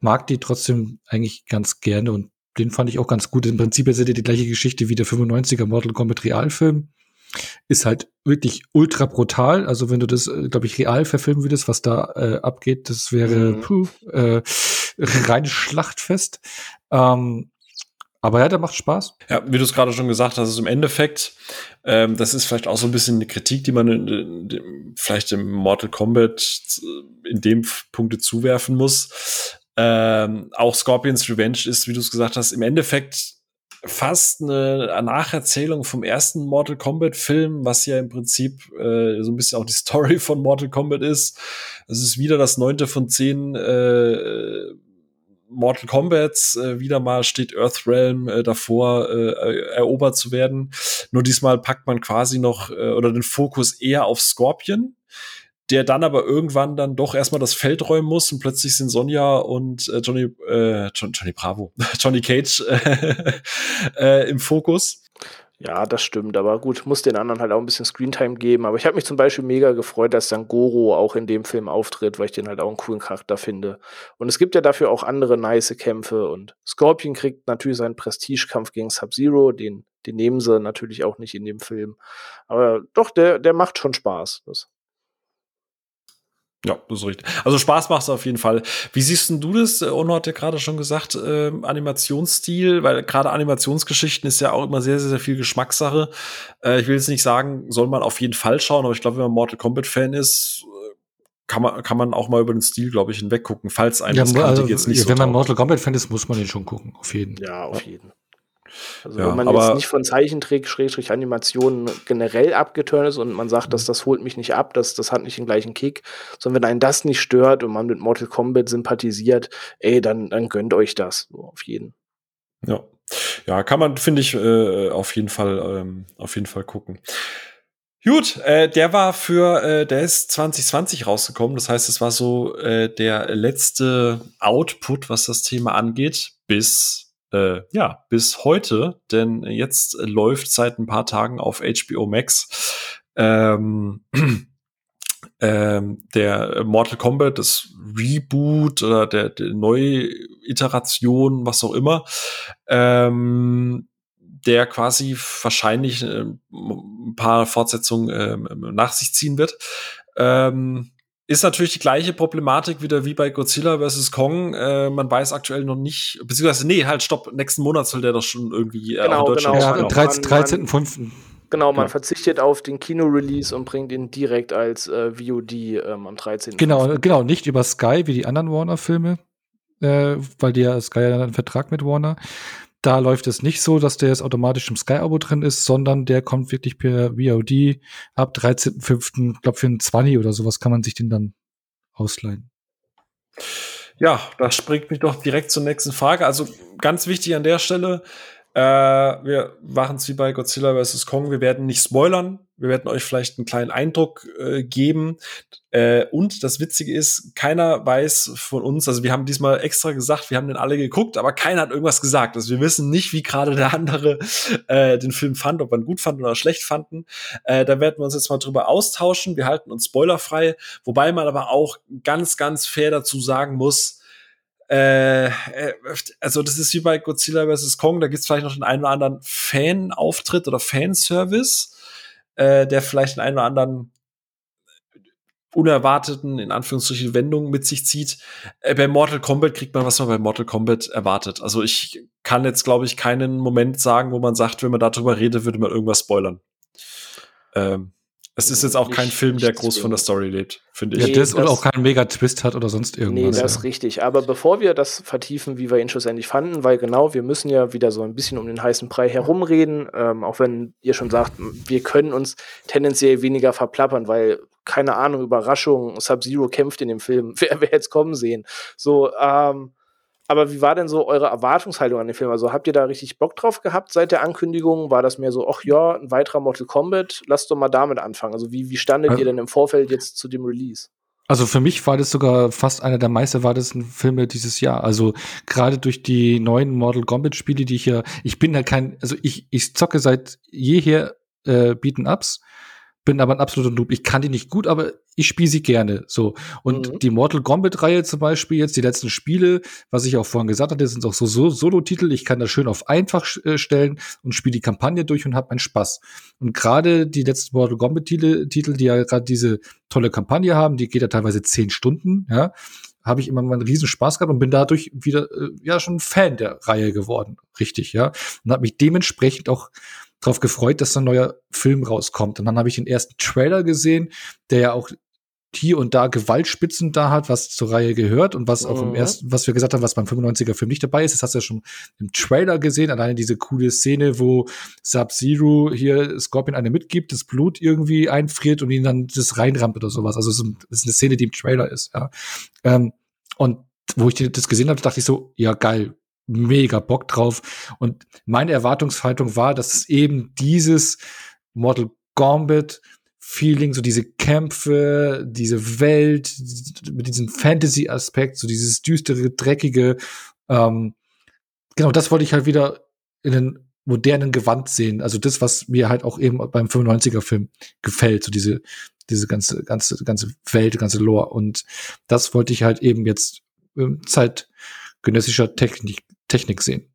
mag die trotzdem eigentlich ganz gerne und den fand ich auch ganz gut. Im Prinzip ist ja die gleiche Geschichte wie der 95er Mortal Kombat Realfilm. Ist halt wirklich ultra brutal. Also wenn du das, äh, glaube ich, real verfilmen würdest, was da äh, abgeht, das wäre mhm. puh, äh, rein Schlachtfest. Ähm, aber ja, der macht Spaß. Ja, wie du es gerade schon gesagt hast, also im Endeffekt, ähm, das ist vielleicht auch so ein bisschen eine Kritik, die man in, in, in, vielleicht im Mortal Kombat in dem Punkte zuwerfen muss. Ähm, auch Scorpions Revenge ist, wie du es gesagt hast, im Endeffekt fast eine Nacherzählung vom ersten Mortal Kombat Film, was ja im Prinzip äh, so ein bisschen auch die Story von Mortal Kombat ist. Es ist wieder das neunte von zehn äh, Mortal Kombats äh, wieder mal steht Earthrealm äh, davor, äh, erobert zu werden. Nur diesmal packt man quasi noch äh, oder den Fokus eher auf Scorpion, der dann aber irgendwann dann doch erstmal das Feld räumen muss und plötzlich sind Sonja und äh, Johnny, äh, John, Johnny Bravo, Johnny Cage äh, äh, im Fokus. Ja, das stimmt, aber gut, muss den anderen halt auch ein bisschen Screentime geben. Aber ich habe mich zum Beispiel mega gefreut, dass dann Goro auch in dem Film auftritt, weil ich den halt auch einen coolen Charakter finde. Und es gibt ja dafür auch andere nice Kämpfe und Scorpion kriegt natürlich seinen Prestigekampf gegen Sub-Zero, den, den nehmen sie natürlich auch nicht in dem Film. Aber doch, der, der macht schon Spaß. Das. Ja, das ist richtig. Also Spaß macht es auf jeden Fall. Wie siehst denn du das? Ono hat ja gerade schon gesagt, äh, Animationsstil, weil gerade Animationsgeschichten ist ja auch immer sehr, sehr, sehr viel Geschmackssache. Äh, ich will jetzt nicht sagen, soll man auf jeden Fall schauen, aber ich glaube, wenn man Mortal Kombat-Fan ist, äh, kann man, kann man auch mal über den Stil, glaube ich, hinweggucken, falls einem ja, das also, jetzt nicht ja, so Wenn man Mortal Kombat-Fan ist, muss man den schon gucken, auf jeden. Ja, auf jeden. Also ja, wenn man jetzt nicht von Zeichentrick, Schrägstrich Animationen generell abgeturnt ist und man sagt, dass das holt mich nicht ab, das, das hat nicht den gleichen Kick, sondern wenn einen das nicht stört und man mit Mortal Kombat sympathisiert, ey, dann, dann gönnt euch das, so auf jeden. Ja. Ja, kann man, finde ich, äh, auf jeden Fall, ähm, auf jeden Fall gucken. Gut, äh, der war für, äh, der ist 2020 rausgekommen. Das heißt, es war so äh, der letzte Output, was das Thema angeht, bis äh, ja, bis heute, denn jetzt läuft seit ein paar Tagen auf HBO Max ähm, ähm, der Mortal Kombat, das Reboot oder der, der neue Iteration, was auch immer, ähm, der quasi wahrscheinlich äh, ein paar Fortsetzungen äh, nach sich ziehen wird. Ähm, ist natürlich die gleiche Problematik wieder wie bei Godzilla vs. Kong. Äh, man weiß aktuell noch nicht, beziehungsweise, nee, halt, stopp, nächsten Monat soll der doch schon irgendwie äh, genau, Deutschland genau. Ja, 13.5. 13, 13 Genau, man ja. verzichtet auf den Kino-Release und bringt ihn direkt als äh, VOD ähm, am 13. Genau, genau, nicht über Sky wie die anderen Warner-Filme, äh, weil die ja Sky ja dann einen Vertrag mit Warner. Da läuft es nicht so, dass der jetzt automatisch im Sky-Abo drin ist, sondern der kommt wirklich per VOD ab 13.05. Ich glaube, für einen 20 oder sowas kann man sich den dann ausleihen. Ja, das springt mich doch direkt zur nächsten Frage. Also ganz wichtig an der Stelle, äh, wir machen es wie bei Godzilla vs. Kong. Wir werden nicht spoilern. Wir werden euch vielleicht einen kleinen Eindruck äh, geben. Äh, und das Witzige ist, keiner weiß von uns, also wir haben diesmal extra gesagt, wir haben den alle geguckt, aber keiner hat irgendwas gesagt. Also wir wissen nicht, wie gerade der andere äh, den Film fand, ob ihn gut fanden oder schlecht fanden. Äh, da werden wir uns jetzt mal drüber austauschen. Wir halten uns spoilerfrei, wobei man aber auch ganz, ganz fair dazu sagen muss, äh, äh, also das ist wie bei Godzilla vs. Kong, da gibt's vielleicht noch den einen oder anderen Fan-Auftritt oder Fanservice, äh, der vielleicht einen oder anderen unerwarteten, in Anführungsstrichen, Wendungen mit sich zieht. Äh, bei Mortal Kombat kriegt man, was man bei Mortal Kombat erwartet. Also ich kann jetzt, glaube ich, keinen Moment sagen, wo man sagt, wenn man darüber redet, würde man irgendwas spoilern. Ähm, Es ist jetzt auch kein Film, der groß von der Story lebt, finde ich. Ja, das, das oder auch keinen Mega-Twist hat oder sonst irgendwas. Nee, das ist richtig. Aber bevor wir das vertiefen, wie wir ihn schlussendlich fanden, weil genau, wir müssen ja wieder so ein bisschen um den heißen Brei herumreden, ähm, auch wenn ihr schon sagt, wir können uns tendenziell weniger verplappern, weil, keine Ahnung, Überraschung, Sub-Zero kämpft in dem Film. Wer, wer jetzt kommen sehen? So, ähm, aber wie war denn so eure Erwartungshaltung an den Film? Also habt ihr da richtig Bock drauf gehabt seit der Ankündigung? War das mehr so, ach ja, ein weiterer Mortal Kombat? Lasst doch mal damit anfangen. Also wie, wie standet ja. ihr denn im Vorfeld jetzt zu dem Release? Also für mich war das sogar fast einer der meist erwartetsten Filme dieses Jahr. Also gerade durch die neuen Mortal Kombat Spiele, die ich ja, ich bin ja kein, also ich, ich zocke seit jeher äh, Beaten Ups bin aber ein absoluter Noob. Ich kann die nicht gut, aber ich spiele sie gerne. So. Und mhm. die Mortal Kombat-Reihe zum Beispiel, jetzt die letzten Spiele, was ich auch vorhin gesagt hatte, sind auch so, so Solo-Titel. Ich kann das schön auf einfach äh, stellen und spiele die Kampagne durch und habe meinen Spaß. Und gerade die letzten Mortal Kombat-Titel, die ja gerade diese tolle Kampagne haben, die geht ja teilweise zehn Stunden, ja, habe ich immer mal einen riesen Spaß gehabt und bin dadurch wieder äh, ja schon Fan der Reihe geworden, richtig, ja. Und habe mich dementsprechend auch drauf gefreut, dass ein neuer Film rauskommt. Und dann habe ich den ersten Trailer gesehen, der ja auch hier und da Gewaltspitzen da hat, was zur Reihe gehört und was auch im mhm. ersten, was wir gesagt haben, was beim 95er Film nicht dabei ist. Das hast du ja schon im Trailer gesehen. Alleine diese coole Szene, wo Sub-Zero hier Scorpion eine mitgibt, das Blut irgendwie einfriert und ihn dann das reinrammt oder sowas. Also es ist eine Szene, die im Trailer ist, ja. Ähm, und wo ich das gesehen habe, dachte ich so, ja geil, mega Bock drauf. Und meine Erwartungshaltung war, dass es eben dieses Mortal Kombat Feeling, so diese Kämpfe, diese Welt mit diesem Fantasy-Aspekt, so dieses düstere, dreckige, ähm, genau, das wollte ich halt wieder in den modernen Gewand sehen. Also das, was mir halt auch eben beim 95er-Film gefällt, so diese, diese ganze, ganze, ganze Welt, ganze Lore. Und das wollte ich halt eben jetzt ähm, zeitgenössischer Technik, Technik sehen.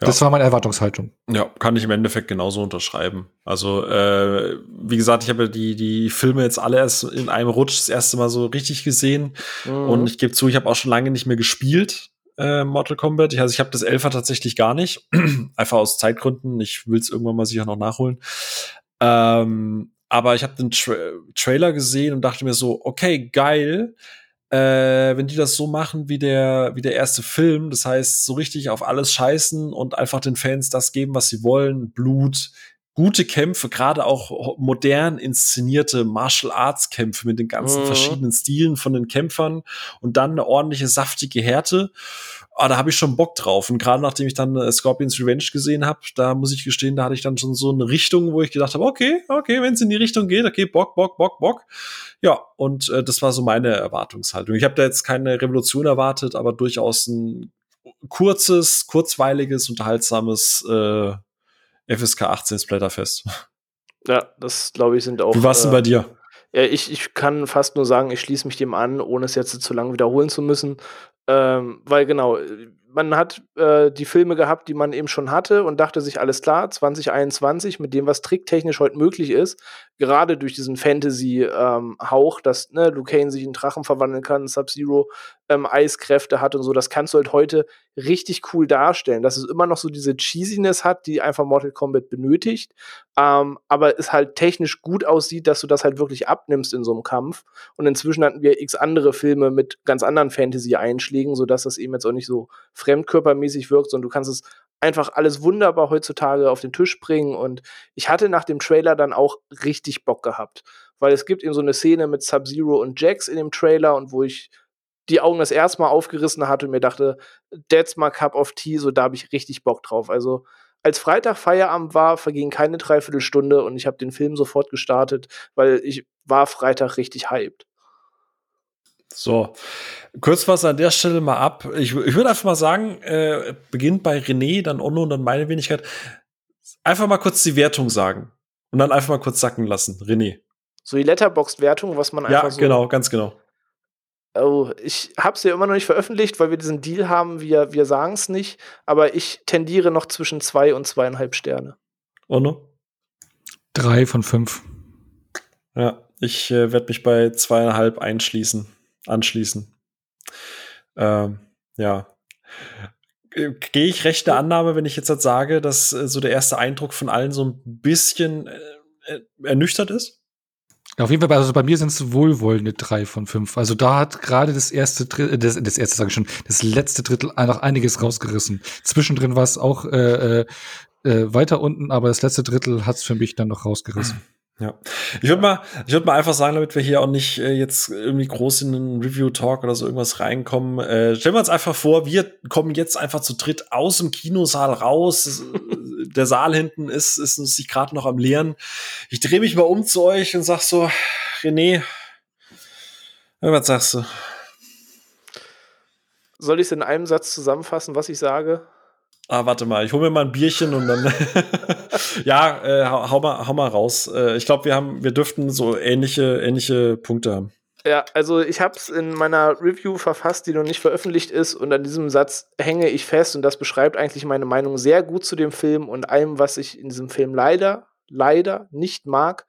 Ja. Das war meine Erwartungshaltung. Ja, kann ich im Endeffekt genauso unterschreiben. Also, äh, wie gesagt, ich habe ja die, die Filme jetzt alle erst in einem Rutsch das erste Mal so richtig gesehen. Mhm. Und ich gebe zu, ich habe auch schon lange nicht mehr gespielt, äh, Mortal Kombat. Also ich habe das Elfer tatsächlich gar nicht. Einfach aus Zeitgründen. Ich will es irgendwann mal sicher noch nachholen. Ähm, aber ich habe den Tra Trailer gesehen und dachte mir so, okay, geil äh, wenn die das so machen wie der, wie der erste Film, das heißt, so richtig auf alles scheißen und einfach den Fans das geben, was sie wollen, Blut, gute Kämpfe, gerade auch modern inszenierte Martial Arts Kämpfe mit den ganzen mhm. verschiedenen Stilen von den Kämpfern und dann eine ordentliche saftige Härte ah, da habe ich schon Bock drauf. Und gerade nachdem ich dann äh, Scorpions Revenge gesehen habe, da muss ich gestehen, da hatte ich dann schon so eine Richtung, wo ich gedacht habe, okay, okay, wenn es in die Richtung geht, okay, Bock, Bock, Bock, Bock. Ja, und äh, das war so meine Erwartungshaltung. Ich habe da jetzt keine Revolution erwartet, aber durchaus ein kurzes, kurzweiliges, unterhaltsames äh, FSK 18 Splatterfest. Ja, das glaube ich sind auch. Wie war's denn äh, bei dir? Ja, ich, ich kann fast nur sagen, ich schließe mich dem an, ohne es jetzt zu lange wiederholen zu müssen. Ähm, weil genau, man hat äh, die Filme gehabt, die man eben schon hatte und dachte sich, alles klar, 2021 mit dem, was tricktechnisch heute möglich ist, gerade durch diesen Fantasy-Hauch, ähm, dass ne, Luke Kane sich in Drachen verwandeln kann, Sub-Zero ähm, Eiskräfte hat und so, das kannst du halt heute richtig cool darstellen, dass es immer noch so diese Cheesiness hat, die einfach Mortal Kombat benötigt, ähm, aber es halt technisch gut aussieht, dass du das halt wirklich abnimmst in so einem Kampf. Und inzwischen hatten wir x andere Filme mit ganz anderen Fantasy-Einschlägen, sodass das eben jetzt auch nicht so fremdkörpermäßig wirkt, sondern du kannst es einfach alles wunderbar heutzutage auf den Tisch bringen. Und ich hatte nach dem Trailer dann auch richtig Bock gehabt. Weil es gibt eben so eine Szene mit Sub-Zero und Jax in dem Trailer und wo ich die Augen das erste Mal aufgerissen hatte und mir dachte, that's my cup of tea, so da habe ich richtig Bock drauf. Also als Freitag Feierabend war, verging keine Dreiviertelstunde und ich habe den Film sofort gestartet, weil ich war Freitag richtig hyped. So, kurz was an der Stelle mal ab. Ich, ich würde einfach mal sagen, äh, beginnt bei René, dann Onno und dann meine Wenigkeit. Einfach mal kurz die Wertung sagen und dann einfach mal kurz sacken lassen. René. So die Letterboxd-Wertung, was man einfach so. Ja, genau, ganz genau. Oh, ich habe es ja immer noch nicht veröffentlicht, weil wir diesen Deal haben. Wir, wir sagen es nicht, aber ich tendiere noch zwischen zwei und zweieinhalb Sterne. Onno? Drei von fünf. Ja, ich äh, werde mich bei zweieinhalb einschließen anschließen. Ähm, ja. Äh, gehe ich recht der Annahme, wenn ich jetzt halt sage, dass äh, so der erste Eindruck von allen so ein bisschen äh, äh ernüchtert ist? Auf jeden Fall, also bei mir sind es wohlwollende drei von fünf. Also da hat gerade das erste Drittel, äh, das, das erste sage ich schon, das letzte Drittel noch einiges rausgerissen. Zwischendrin war es auch äh, äh, äh, weiter unten, aber das letzte Drittel hat es für mich dann noch rausgerissen. Ja, ich würde mal, ich würde mal einfach sagen, damit wir hier auch nicht äh, jetzt irgendwie groß in einen Review-Talk oder so irgendwas reinkommen, äh, stellen wir uns einfach vor, wir kommen jetzt einfach zu dritt aus dem Kinosaal raus. Der Saal hinten ist, ist sich gerade noch am leeren. Ich drehe mich mal um zu euch und sag so, René, was sagst du? Soll ich es in einem Satz zusammenfassen, was ich sage? Ah, warte mal, ich hole mir mal ein Bierchen und dann. ja, äh, hau, mal, hau mal raus. Äh, ich glaube, wir haben, wir dürften so ähnliche, ähnliche Punkte haben. Ja, also ich habe es in meiner Review verfasst, die noch nicht veröffentlicht ist, und an diesem Satz hänge ich fest, und das beschreibt eigentlich meine Meinung sehr gut zu dem Film und allem, was ich in diesem Film leider, leider nicht mag.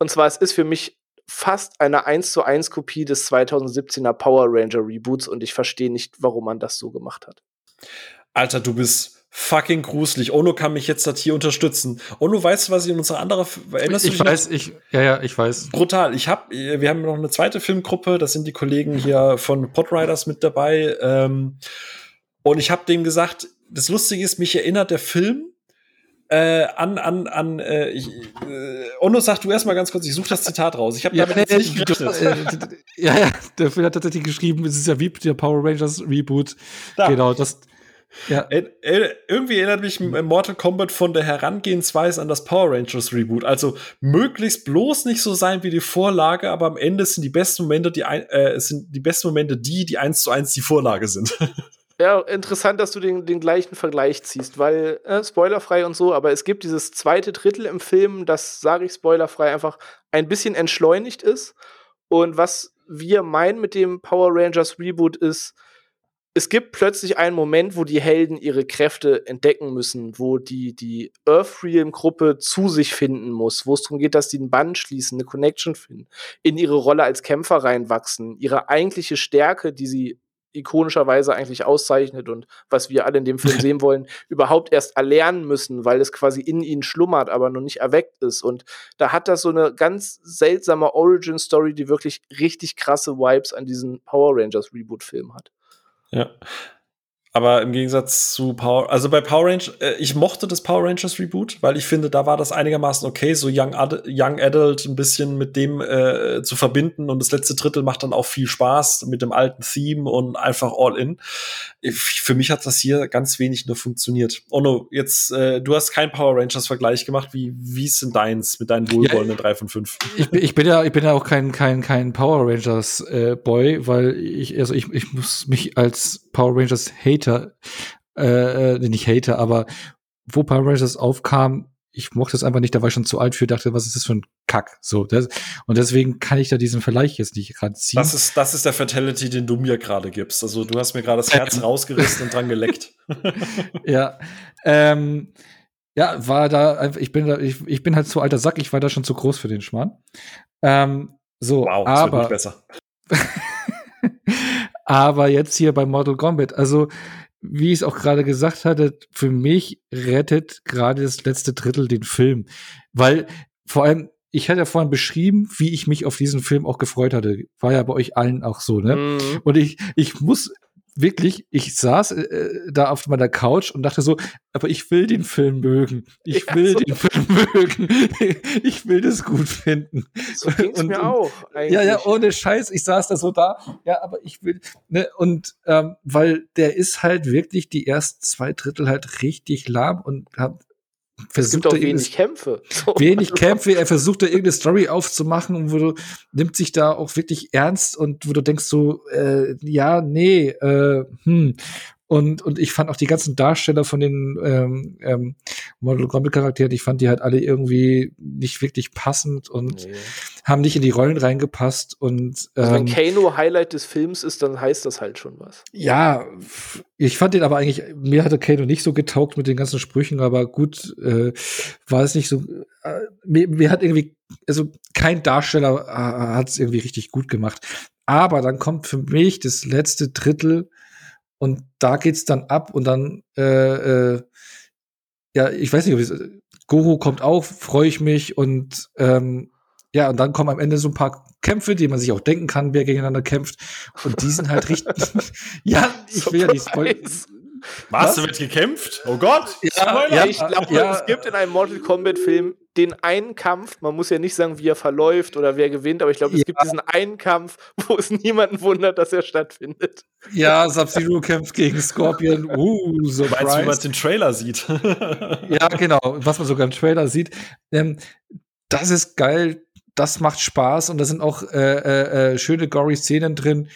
Und zwar, es ist für mich fast eine 1 zu 1 Kopie des 2017er Power Ranger Reboots und ich verstehe nicht, warum man das so gemacht hat. Alter, du bist fucking gruselig. Ono kann mich jetzt das hier unterstützen. Ono, weißt du, was ich in unserer anderen erinnerst ich, weiß, ich ja ja, ich weiß. Brutal. Ich habe wir haben noch eine zweite Filmgruppe, das sind die Kollegen hier von Podriders mit dabei ähm, und ich habe dem gesagt, das lustige ist, mich erinnert der Film äh, an, an, an, äh, ich, äh, Ono, sag du erstmal ganz kurz, ich suche das Zitat raus. Ich habe ja, damit nicht gerechnet. Äh, ja, ja, der Film hat tatsächlich geschrieben, es ist ja wie der Power Rangers Reboot. Da. Genau, das, ja. irgendwie erinnert mich Mortal Kombat von der Herangehensweise an das Power Rangers Reboot. Also möglichst bloß nicht so sein wie die Vorlage, aber am Ende sind die besten Momente die äh, sind die besten Momente die, die eins zu eins die Vorlage sind. Ja, interessant, dass du den, den gleichen Vergleich ziehst, weil äh, spoilerfrei und so, aber es gibt dieses zweite Drittel im Film, das sage ich spoilerfrei einfach ein bisschen entschleunigt ist. Und was wir meinen mit dem Power Rangers Reboot ist, es gibt plötzlich einen Moment, wo die Helden ihre Kräfte entdecken müssen, wo die, die Earthrealm-Gruppe zu sich finden muss, wo es darum geht, dass die einen Band schließen, eine Connection finden, in ihre Rolle als Kämpfer reinwachsen, ihre eigentliche Stärke, die sie ikonischerweise eigentlich auszeichnet und was wir alle in dem Film sehen wollen, überhaupt erst erlernen müssen, weil es quasi in ihnen schlummert, aber noch nicht erweckt ist. Und da hat das so eine ganz seltsame Origin-Story, die wirklich richtig krasse Vibes an diesen Power Rangers Reboot-Film hat. Ja. Aber im Gegensatz zu Power, also bei Power Rangers, äh, ich mochte das Power Rangers Reboot, weil ich finde, da war das einigermaßen okay, so Young, Ad Young Adult ein bisschen mit dem äh, zu verbinden und das letzte Drittel macht dann auch viel Spaß mit dem alten Theme und einfach all in. Für mich hat das hier ganz wenig nur funktioniert. Oh no, jetzt, äh, du hast keinen Power Rangers Vergleich gemacht. Wie, wie ist denn deins mit deinen wohlwollenden ja, 3 von 5? Ich, ich bin ja, ich bin ja auch kein, kein, kein Power Rangers äh, Boy, weil ich, also ich, ich muss mich als Power Rangers Hater, äh, äh, nicht Hater, aber wo Power Rangers aufkam, ich mochte es einfach nicht, da war ich schon zu alt für, dachte, was ist das für ein Kack? So, das, und deswegen kann ich da diesen Vergleich jetzt nicht gerade ziehen. Das ist, das ist der Fatality, den du mir gerade gibst. Also du hast mir gerade das Herz rausgerissen und dran geleckt. ja, ähm, ja, war da, ich bin da, ich, ich bin halt zu alter Sack, ich war da schon zu groß für den Schmarrn. Ähm, so, wow, das aber, besser. Aber jetzt hier bei Mortal Kombat, also wie ich es auch gerade gesagt hatte, für mich rettet gerade das letzte Drittel den Film. Weil vor allem, ich hatte ja vorhin beschrieben, wie ich mich auf diesen Film auch gefreut hatte. War ja bei euch allen auch so, ne? Mhm. Und ich, ich muss wirklich, ich saß äh, da auf meiner Couch und dachte so, aber ich will den Film mögen. Ich ja, will so. den Film mögen. ich will das gut finden. So ging's und, mir auch. Eigentlich. Ja, ja, ohne Scheiß. Ich saß da so da. Ja, aber ich will, ne, und ähm, weil der ist halt wirklich die ersten zwei Drittel halt richtig lahm und hab es gibt auch wenig Kämpfe. Wenig Kämpfe, er versucht da irgendeine Story aufzumachen und wo du nimmt sich da auch wirklich ernst und wo du denkst so, äh, ja, nee, äh, hm. Und, und ich fand auch die ganzen Darsteller von den ähm, ähm, Model Combat Charakteren, ich fand die halt alle irgendwie nicht wirklich passend und nee. haben nicht in die Rollen reingepasst. Und ähm, also wenn ähm, Kano Highlight des Films ist, dann heißt das halt schon was. Ja, ich fand den aber eigentlich, mir hatte Kano nicht so getaugt mit den ganzen Sprüchen, aber gut, äh, war es nicht so. Äh, mir, mir hat irgendwie, also kein Darsteller äh, hat es irgendwie richtig gut gemacht. Aber dann kommt für mich das letzte Drittel und da geht's dann ab und dann, äh, äh, ja, ich weiß nicht, ob es, Goro kommt auch, freue ich mich und ähm, Ja, und dann kommen am Ende so ein paar Kämpfe, die man sich auch denken kann, wer gegeneinander kämpft. Und die sind halt richtig. ja, ich will ja nicht spoilern. Was? Du wird gekämpft? Oh Gott! Ja, ja ich glaube, ja. es gibt in einem Mortal Kombat-Film den einen Kampf, man muss ja nicht sagen, wie er verläuft oder wer gewinnt, aber ich glaube, es ja. gibt diesen einen Kampf, wo es niemanden wundert, dass er stattfindet. Ja, Sub-Zero kämpft gegen Scorpion. Uh, so Meinst du, wie man den Trailer sieht? ja, genau, was man sogar im Trailer sieht. Ähm, das ist geil, das macht Spaß und da sind auch äh, äh, äh, schöne gory Szenen drin.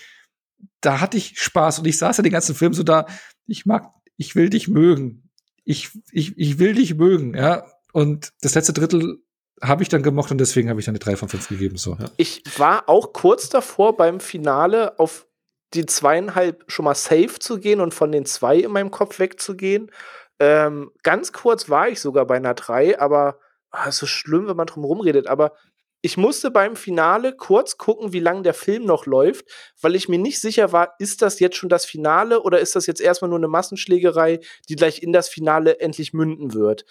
Da hatte ich Spaß und ich saß ja den ganzen Film so da, ich mag, ich will dich mögen. Ich, ich, ich will dich mögen, ja. Und das letzte Drittel habe ich dann gemocht und deswegen habe ich dann eine 3 von 5 gegeben. So, ja. Ich war auch kurz davor, beim Finale auf die zweieinhalb schon mal safe zu gehen und von den zwei in meinem Kopf wegzugehen. Ähm, ganz kurz war ich sogar bei einer 3, aber ah, ist so schlimm, wenn man drum rumredet. Aber ich musste beim Finale kurz gucken, wie lange der Film noch läuft, weil ich mir nicht sicher war, ist das jetzt schon das Finale oder ist das jetzt erstmal nur eine Massenschlägerei, die gleich in das Finale endlich münden wird.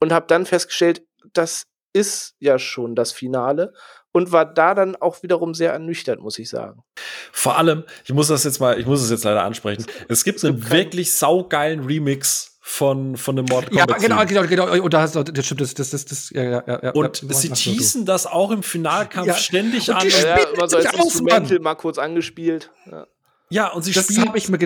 Und habe dann festgestellt, das ist ja schon das Finale und war da dann auch wiederum sehr ernüchtert, muss ich sagen. Vor allem, ich muss das jetzt mal, ich muss es jetzt leider ansprechen. Es gibt, es gibt einen wirklich saugeilen Remix von, von dem Mortal Kombat. Ja, genau, genau, genau. Und da hast du, das stimmt, das, das, das, das ja, ja, ja. Und ja, sie teasen das auch im Finalkampf ja. ständig und an. Ja, ja, immer so als Instrumental mal kurz angespielt. Ja, ja und sie das spielen. Das ich mir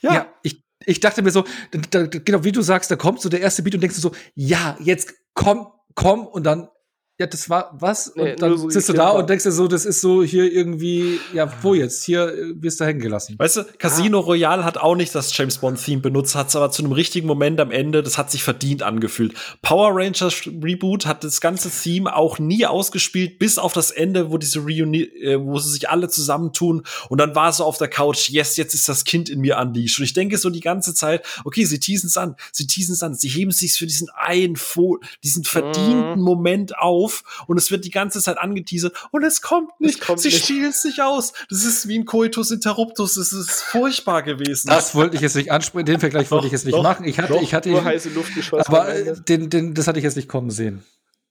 ja. ja, ich, ich dachte mir so, da, genau wie du sagst, da kommt so der erste Beat und denkst du so, ja, jetzt komm, komm und dann ja, das war was? Nee, und dann so sitzt du da und denkst dir so, das ist so hier irgendwie, ja, wo jetzt? Hier äh, wirst du hängen gelassen. Weißt du, Casino ah. Royale hat auch nicht das James Bond Theme benutzt, hat es aber zu einem richtigen Moment am Ende, das hat sich verdient angefühlt. Power Rangers Reboot hat das ganze Theme auch nie ausgespielt, bis auf das Ende, wo diese Reuni äh, wo sie sich alle zusammentun und dann war es so auf der Couch, yes, jetzt ist das Kind in mir unleashed. Und ich denke so die ganze Zeit, okay, sie teasen es an, sie teasen es an, sie heben sich für diesen einen, diesen verdienten mm. Moment auf auf und es wird die ganze Zeit angeteasert und es kommt nicht. Es kommt Sie stiehlt sich aus. Das ist wie ein Coitus interruptus. Das ist furchtbar gewesen. Das wollte ich jetzt nicht ansprechen. Den Vergleich wollte ich jetzt nicht doch, machen. Ich hatte, doch, ich hatte, nur heiße Luft geschossen. Aber den, den, das hatte ich jetzt nicht kommen sehen.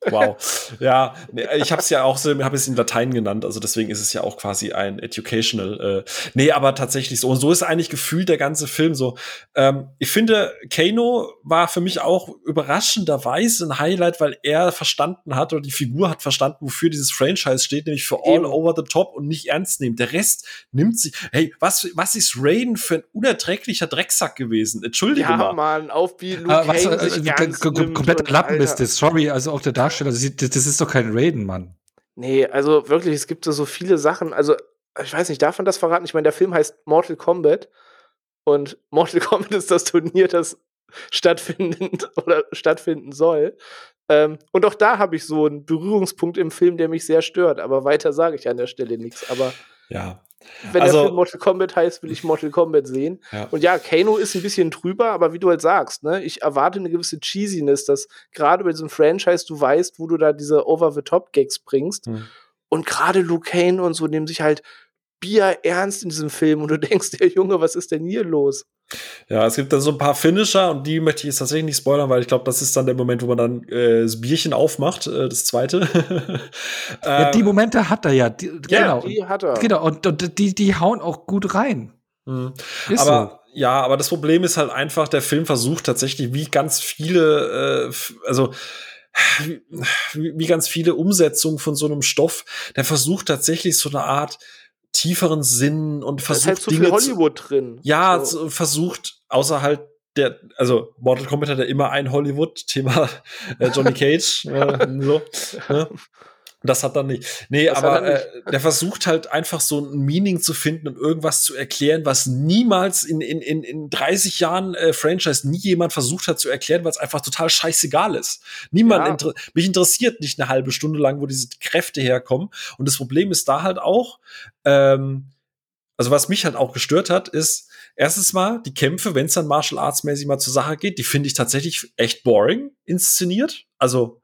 Wow. Ja, ich habe es ja auch so, habe es in Latein genannt, also deswegen ist es ja auch quasi ein educational. Äh, nee, aber tatsächlich so. Und so ist eigentlich gefühlt der ganze Film so. Ähm, ich finde, Kano war für mich auch überraschenderweise ein Highlight, weil er verstanden hat oder die Figur hat verstanden, wofür dieses Franchise steht, nämlich für all over the top und nicht ernst nehmen. Der Rest nimmt sich. Hey, was, was ist Raiden für ein unerträglicher Drecksack gewesen? Entschuldige ja, mal. Mann, auf wie Luke ah, was, äh, komplett Lappen ist das. Sorry, also auch der Darsteller Darsteller, das, ist doch kein Raiden, Mann. Nee, also wirklich, es gibt so viele Sachen. Also, ich weiß nicht, darf man das verraten? Ich meine, der Film heißt Mortal Kombat und Mortal Kombat ist das Turnier, das stattfinden oder stattfinden soll. Ähm, und auch da habe ich so einen Berührungspunkt im Film, der mich sehr stört. Aber weiter sage ich an der Stelle nichts. Aber ja, wenn also, der Film Mortal Kombat heißt, will ich Mortal Kombat sehen. Ja. Und ja, Kano ist ein bisschen drüber, aber wie du halt sagst, ne, ich erwarte eine gewisse Cheesiness, dass gerade bei diesem Franchise du weißt, wo du da diese Over-the-Top-Gags bringst. Hm. Und gerade Luke Kane und so nehmen sich halt Bier ernst in diesem Film und du denkst dir, Junge, was ist denn hier los? Ja, es gibt dann so ein paar Finisher und die möchte ich jetzt tatsächlich nicht spoilern, weil ich glaube, das ist dann der Moment, wo man dann äh, das Bierchen aufmacht, äh, das zweite. ja, die Momente hat er ja. Die, ja, genau. die hat er. Genau, und, und die, die hauen auch gut rein. Mhm. aber so. ja, aber das Problem ist halt einfach, der Film versucht tatsächlich, wie ganz viele, äh, also wie, wie ganz viele Umsetzungen von so einem Stoff, der versucht tatsächlich so eine Art tieferen Sinn und versucht. Da ist halt so Dinge viel Hollywood zu, drin. Ja, so. versucht, außer halt der, also Mortal Kombat hat ja immer ein Hollywood-Thema, äh, Johnny Cage, äh, so. Ne? Das hat er nicht. Nee, das aber nicht. Äh, der versucht halt einfach so ein Meaning zu finden und irgendwas zu erklären, was niemals in, in, in, in 30 Jahren äh, Franchise nie jemand versucht hat zu erklären, weil es einfach total scheißegal ist. Niemand, ja. inter mich interessiert nicht eine halbe Stunde lang, wo diese Kräfte herkommen. Und das Problem ist da halt auch, ähm, also was mich halt auch gestört hat, ist, erstens mal, die Kämpfe, wenn es dann Martial Arts mäßig mal zur Sache geht, die finde ich tatsächlich echt boring inszeniert. Also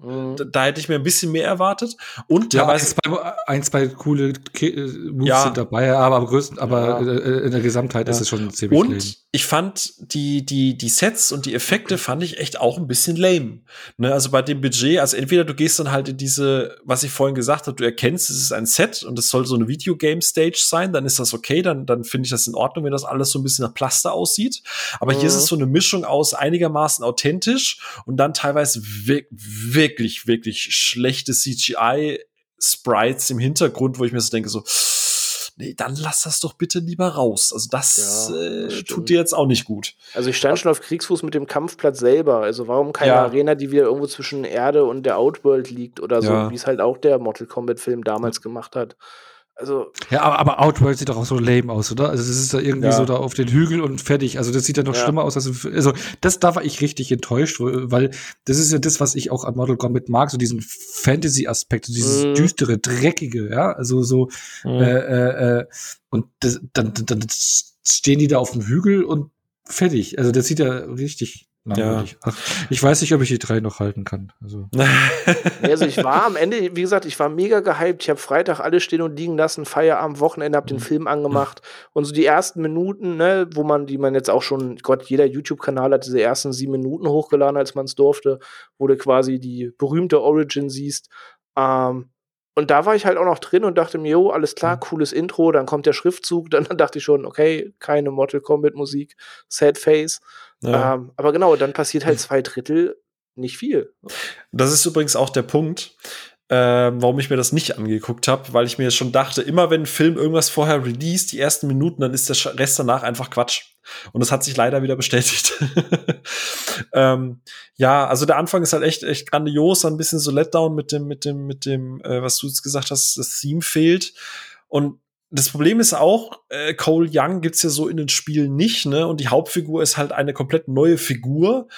Mhm. Da, da, hätte ich mir ein bisschen mehr erwartet. Und ja, ein, zwei, ein, zwei coole äh, Moves ja. sind dabei, aber am größten, aber ja. Äh, in der Gesamtheit ja. ist es schon ziemlich Und lame. ich fand die, die, die Sets und die Effekte fand ich echt auch ein bisschen lame. Ne, also bei dem Budget, also entweder du gehst dann halt in diese, was ich vorhin gesagt habe, du erkennst, es ist ein Set und es soll so eine Videogame-Stage sein, dann ist das okay, dann, dann finde ich das in Ordnung, wenn das alles so ein bisschen nach Plaster aussieht. Aber mhm. hier ist es so eine Mischung aus einigermaßen authentisch und dann teilweise wirklich wirklich, wirklich schlechte CGI-Sprites im Hintergrund, wo ich mir so denke, so, nee, dann lass das doch bitte lieber raus. Also das, ja, äh, tut dir jetzt auch nicht gut. Also ich stand schon auf Kriegsfuß mit dem Kampfplatz selber. Also warum keine ja. Arena, die wieder irgendwo zwischen Erde und der Outworld liegt oder so, ja. wie es halt auch der Mortal Kombat Film damals gemacht hat. Also ja, aber, aber Outworld sieht doch auch so lame aus, oder? Also es ist da irgendwie ja. so da auf den Hügel und fertig. Also das sieht ja noch ja. schlimmer aus als also das da war ich richtig enttäuscht, weil das ist ja das, was ich auch an Mortal Kombat mag, so diesen Fantasy-Aspekt, so dieses mhm. düstere, dreckige, ja, also so mhm. äh, äh, äh, und das, dann, dann stehen die da auf dem Hügel und fertig. Also das sieht ja richtig ja. Ich weiß nicht, ob ich die drei noch halten kann. Also. also ich war am Ende, wie gesagt, ich war mega gehypt. Ich habe Freitag alles stehen und liegen lassen, Feierabend, Wochenende, habe den mhm. Film angemacht und so die ersten Minuten, ne, wo man, die man jetzt auch schon, Gott, jeder YouTube-Kanal hat diese ersten sieben Minuten hochgeladen, als man es durfte, wo du quasi die berühmte Origin siehst. Ähm, und da war ich halt auch noch drin und dachte mir, jo, alles klar, mhm. cooles Intro, dann kommt der Schriftzug, dann dachte ich schon, okay, keine Mortal Kombat Musik, Sad Face. Ja. Ähm, aber genau, dann passiert halt zwei Drittel nicht viel. Das ist übrigens auch der Punkt, äh, warum ich mir das nicht angeguckt habe, weil ich mir schon dachte, immer wenn ein Film irgendwas vorher released, die ersten Minuten, dann ist der Rest danach einfach Quatsch. Und das hat sich leider wieder bestätigt. ähm, ja, also der Anfang ist halt echt, echt grandios, ein bisschen so Letdown mit dem, mit dem, mit dem, äh, was du jetzt gesagt hast, das Theme fehlt. Und das Problem ist auch, äh, Cole Young gibt's ja so in den Spielen nicht, ne? Und die Hauptfigur ist halt eine komplett neue Figur.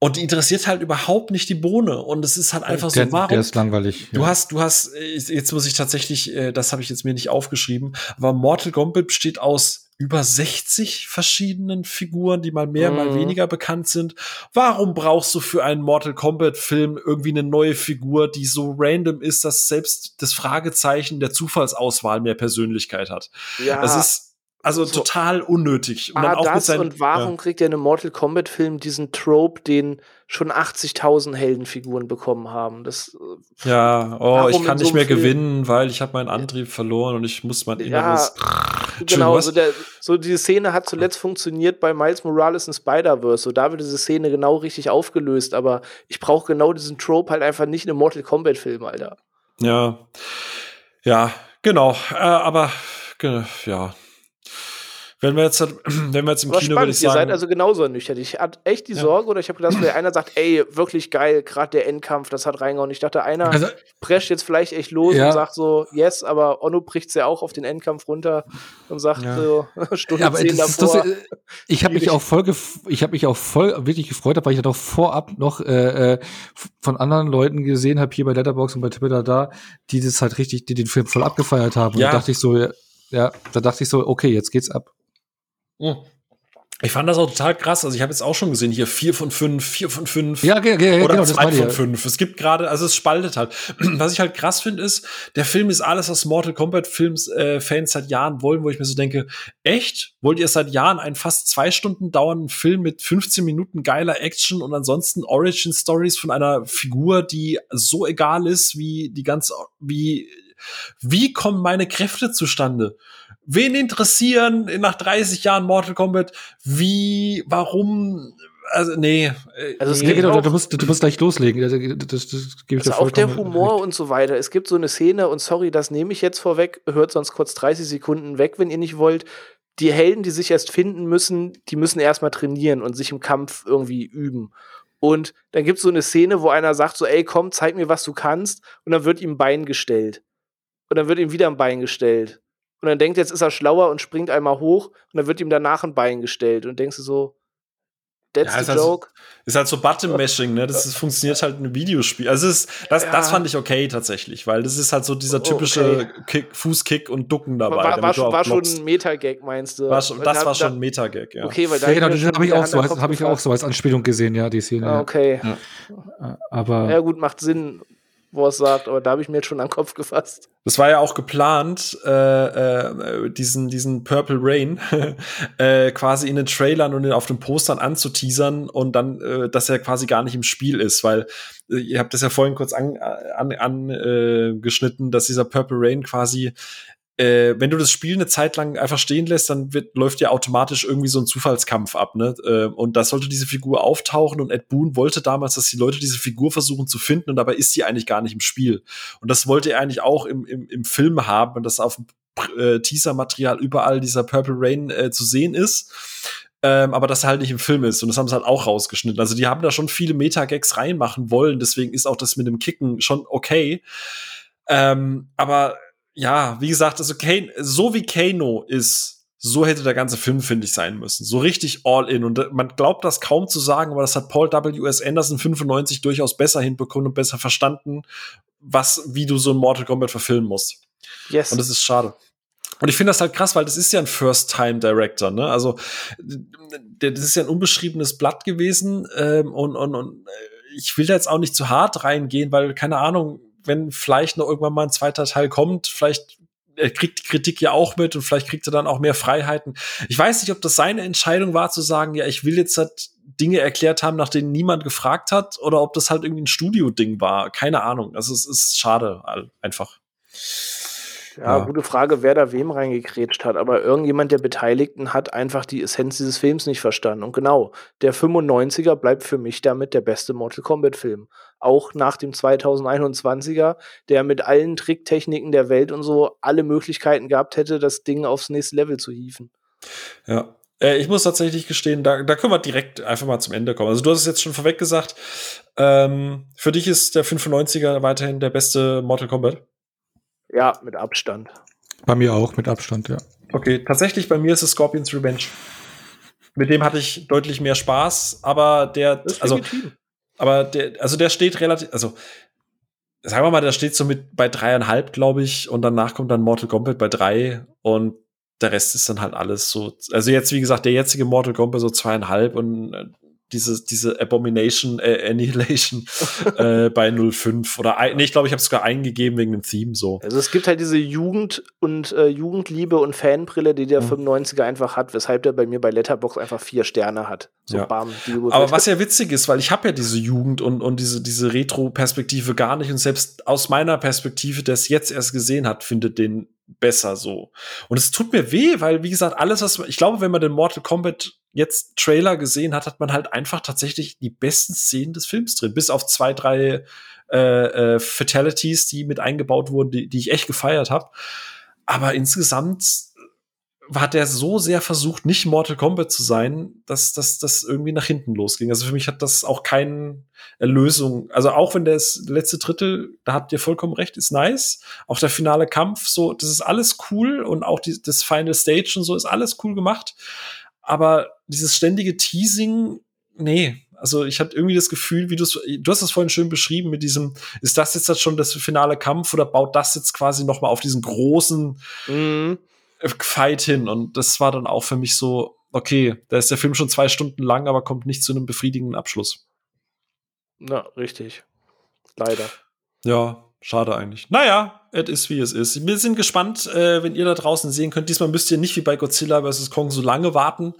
Und die interessiert halt überhaupt nicht die Bohne. Und es ist halt einfach der, so, warum? Der ist langweilig. Du ja. hast, du hast, äh, jetzt muss ich tatsächlich, äh, das habe ich jetzt mir nicht aufgeschrieben, aber Mortal Kombat besteht aus über 60 verschiedenen Figuren, die mal mehr, mhm. mal weniger bekannt sind. Warum brauchst du für einen Mortal Kombat Film irgendwie eine neue Figur, die so random ist, dass selbst das Fragezeichen der Zufallsauswahl mehr Persönlichkeit hat? Ja. Das ist also so, total unnötig. Und, ah, dann auch das seinen, und warum ja. kriegt der eine Mortal Kombat Film diesen Trope, den schon 80.000 Heldenfiguren bekommen haben? Das, äh, ja, oh, ich kann nicht so mehr Film? gewinnen, weil ich habe meinen Antrieb verloren und ich muss mein inneres. Ja, genau, so, der, so diese Szene hat zuletzt funktioniert bei Miles Morales in Spider-Verse. So, da wird diese Szene genau richtig aufgelöst, aber ich brauche genau diesen Trope halt einfach nicht in einem Mortal Kombat Film, Alter. Ja. Ja, genau. Äh, aber ja, wenn wir jetzt, wenn wir jetzt im Kino, würde ich sagen. Ihr seid also genauso ernüchtert. Ich hatte echt die ja. Sorge, oder ich habe gedacht, einer sagt, ey, wirklich geil, gerade der Endkampf, das hat reingehauen. Ich dachte, einer also, prescht jetzt vielleicht echt los ja. und sagt so, yes, aber Ono bricht ja auch auf den Endkampf runter und sagt ja. so, Stunde ja, aber 10 das davor. Das, ich habe mich auch voll, ich habe mich auch voll wirklich gefreut, weil ich ja doch vorab noch äh, äh, von anderen Leuten gesehen habe, hier bei Letterboxd und bei Twitter da, die das halt richtig, die den Film voll abgefeiert haben. Und da dachte ich so, ja, da dachte ich so, okay, jetzt geht's ab. Hm. Ich fand das auch total krass. Also ich habe jetzt auch schon gesehen, hier vier von fünf, vier von fünf. Ja, ja, ja, oder genau, zwei von fünf. Es gibt gerade, also es spaltet halt. Was ich halt krass finde, ist, der Film ist alles, was Mortal Kombat Films äh, Fans seit Jahren wollen, wo ich mir so denke, echt? Wollt ihr seit Jahren einen fast zwei Stunden dauernden Film mit 15 Minuten geiler Action und ansonsten Origin Stories von einer Figur, die so egal ist wie die ganze, wie, wie kommen meine Kräfte zustande? Wen interessieren nach 30 Jahren Mortal Kombat, wie, warum, also nee. Äh, also es nee, geht genau, du musst, du musst gleich loslegen. Das, das, das gebe ich also auch der Humor recht. und so weiter. Es gibt so eine Szene, und sorry, das nehme ich jetzt vorweg, hört sonst kurz 30 Sekunden weg, wenn ihr nicht wollt. Die Helden, die sich erst finden müssen, die müssen erstmal trainieren und sich im Kampf irgendwie üben. Und dann gibt es so eine Szene, wo einer sagt so, ey, komm, zeig mir, was du kannst. Und dann wird ihm ein Bein gestellt. Und dann wird ihm wieder ein Bein gestellt und dann denkt, jetzt ist er schlauer und springt einmal hoch und dann wird ihm danach ein Bein gestellt und denkst du so, That's ja, the joke. Halt, ist halt so Button-Mashing, ne? Das ist, funktioniert halt in einem Videospiel. Also ist, das, ja. das fand ich okay tatsächlich, weil das ist halt so dieser typische okay. Kick, Fußkick und Ducken dabei. War, war, schon, war schon, ein Metagag, meinst du? War schon, das war schon ein Metagag, ja. Okay, weil da ja, genau, das habe ich, auch so, hab ich auch so als Anspielung gesehen, ja, die Szene. Ah, okay. Ja. Aber. Ja, gut, macht Sinn wo es sagt, aber da habe ich mir jetzt schon an den Kopf gefasst. Das war ja auch geplant, äh, äh, diesen, diesen Purple Rain äh, quasi in den Trailern und auf den Postern anzuteasern und dann, äh, dass er quasi gar nicht im Spiel ist, weil äh, ihr habt das ja vorhin kurz angeschnitten, an, an, äh, dass dieser Purple Rain quasi äh, wenn du das Spiel eine Zeit lang einfach stehen lässt, dann wird, läuft ja automatisch irgendwie so ein Zufallskampf ab, ne? Äh, und da sollte diese Figur auftauchen und Ed Boon wollte damals, dass die Leute diese Figur versuchen zu finden und dabei ist sie eigentlich gar nicht im Spiel. Und das wollte er eigentlich auch im, im, im Film haben und das auf äh, Teaser-Material überall dieser Purple Rain äh, zu sehen ist. Ähm, aber das halt nicht im Film ist. Und das haben sie halt auch rausgeschnitten. Also die haben da schon viele Meta-Gags reinmachen wollen. Deswegen ist auch das mit dem Kicken schon okay. Ähm, aber ja, wie gesagt, also Kane, so wie Kano ist, so hätte der ganze Film, finde ich, sein müssen. So richtig all in. Und man glaubt das kaum zu sagen, aber das hat Paul W.S. Anderson 95 durchaus besser hinbekommen und besser verstanden, was, wie du so ein Mortal Kombat verfilmen musst. Yes. Und das ist schade. Und ich finde das halt krass, weil das ist ja ein First-Time-Director, ne? Also, das ist ja ein unbeschriebenes Blatt gewesen. Ähm, und, und, und äh, ich will da jetzt auch nicht zu hart reingehen, weil, keine Ahnung, wenn vielleicht noch irgendwann mal ein zweiter Teil kommt, vielleicht er kriegt die Kritik ja auch mit und vielleicht kriegt er dann auch mehr Freiheiten. Ich weiß nicht, ob das seine Entscheidung war zu sagen, ja, ich will jetzt halt Dinge erklärt haben, nach denen niemand gefragt hat, oder ob das halt irgendwie ein Studio-Ding war. Keine Ahnung. Also es ist schade, einfach. Ja, ja, gute Frage, wer da wem reingekrätscht hat. Aber irgendjemand der Beteiligten hat einfach die Essenz dieses Films nicht verstanden. Und genau, der 95er bleibt für mich damit der beste Mortal Kombat-Film. Auch nach dem 2021er, der mit allen Tricktechniken der Welt und so alle Möglichkeiten gehabt hätte, das Ding aufs nächste Level zu hieven. Ja, äh, ich muss tatsächlich gestehen, da, da können wir direkt einfach mal zum Ende kommen. Also du hast es jetzt schon vorweg gesagt, ähm, für dich ist der 95er weiterhin der beste Mortal Kombat? Ja, mit Abstand. Bei mir auch, mit Abstand, ja. Okay, tatsächlich bei mir ist es Scorpions Revenge. Mit dem hatte ich deutlich mehr Spaß, aber der, also, aber der, also der steht relativ, also, sagen wir mal, der steht so mit bei dreieinhalb, glaube ich, und danach kommt dann Mortal Kombat bei drei und der Rest ist dann halt alles so, also jetzt, wie gesagt, der jetzige Mortal Kombat so zweieinhalb und äh, diese, diese Abomination, äh, Annihilation äh, bei 05 oder nee, ich glaube, ich habe es sogar eingegeben wegen dem Theme so. Also es gibt halt diese Jugend und äh, Jugendliebe und Fanbrille, die der mhm. 95er einfach hat, weshalb der bei mir bei Letterbox einfach vier Sterne hat. So ja. bam, Aber was ja witzig ist, weil ich habe ja diese Jugend und, und diese, diese Retro-Perspektive gar nicht und selbst aus meiner Perspektive, der es jetzt erst gesehen hat, findet den besser so. Und es tut mir weh, weil, wie gesagt, alles, was ich glaube, wenn man den Mortal Kombat jetzt Trailer gesehen hat, hat man halt einfach tatsächlich die besten Szenen des Films drin. Bis auf zwei, drei äh, äh, Fatalities, die mit eingebaut wurden, die, die ich echt gefeiert habe. Aber insgesamt hat er so sehr versucht, nicht Mortal Kombat zu sein, dass das irgendwie nach hinten losging. Also für mich hat das auch keine Lösung. Also auch wenn das letzte Drittel, da habt ihr vollkommen recht, ist nice. Auch der finale Kampf, so, das ist alles cool und auch die, das Final Stage und so ist alles cool gemacht. Aber dieses ständige Teasing, nee, also ich hatte irgendwie das Gefühl, wie du du hast es vorhin schön beschrieben mit diesem, ist das jetzt schon das finale Kampf oder baut das jetzt quasi noch mal auf diesen großen mhm. Fight hin. Und das war dann auch für mich so, okay, da ist der Film schon zwei Stunden lang, aber kommt nicht zu einem befriedigenden Abschluss. Na, richtig. Leider. Ja, schade eigentlich. Naja, es ist wie es ist. Wir sind gespannt, äh, wenn ihr da draußen sehen könnt. Diesmal müsst ihr nicht wie bei Godzilla vs. Kong so lange warten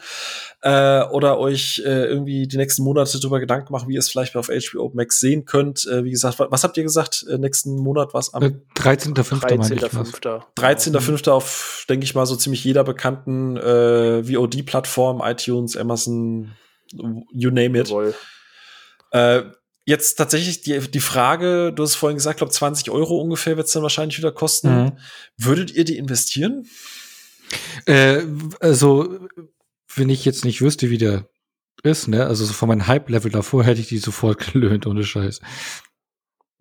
äh, oder euch äh, irgendwie die nächsten Monate darüber Gedanken machen, wie ihr es vielleicht auf HBO Max sehen könnt. Äh, wie gesagt, was habt ihr gesagt? Äh, nächsten Monat was am 13.5. 13.5. 13.5. auf, denke ich mal, so ziemlich jeder bekannten äh, VOD-Plattform, iTunes, Amazon, you name it. Äh, Jetzt tatsächlich die, die Frage, du hast vorhin gesagt, glaube 20 Euro ungefähr wird es dann wahrscheinlich wieder kosten. Mhm. Würdet ihr die investieren? Äh, also, wenn ich jetzt nicht wüsste, wie der ist, ne, also so von meinem Hype-Level davor hätte ich die sofort gelöhnt, ohne Scheiß.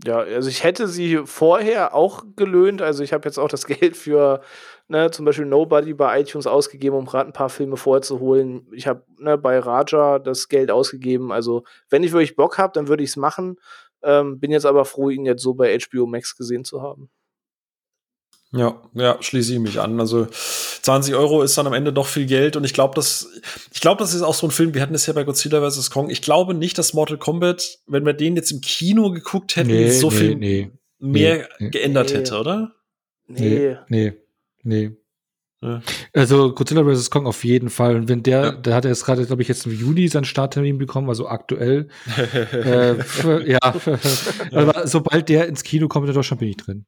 Ja, also ich hätte sie vorher auch gelöhnt. Also ich habe jetzt auch das Geld für ne, zum Beispiel Nobody bei iTunes ausgegeben, um gerade ein paar Filme vorzuholen. Ich habe ne, bei Raja das Geld ausgegeben. Also wenn ich wirklich Bock habe, dann würde ich es machen. Ähm, bin jetzt aber froh, ihn jetzt so bei HBO Max gesehen zu haben. Ja, ja, schließe ich mich an. Also 20 Euro ist dann am Ende doch viel Geld und ich glaube, das, ich glaube, das ist auch so ein Film. Wir hatten es ja bei Godzilla vs. Kong. Ich glaube nicht, dass Mortal Kombat, wenn wir den jetzt im Kino geguckt hätten, nee, so nee, viel nee, mehr geändert hätte, oder? Nee, nee, nee. Ja. Also Godzilla vs. Kong auf jeden Fall. Und wenn der, ja. der hat jetzt gerade, glaube ich, jetzt im Juni seinen Starttermin bekommen, also aktuell. äh, ja, aber sobald der ins Kino kommt in Deutschland, bin ich drin.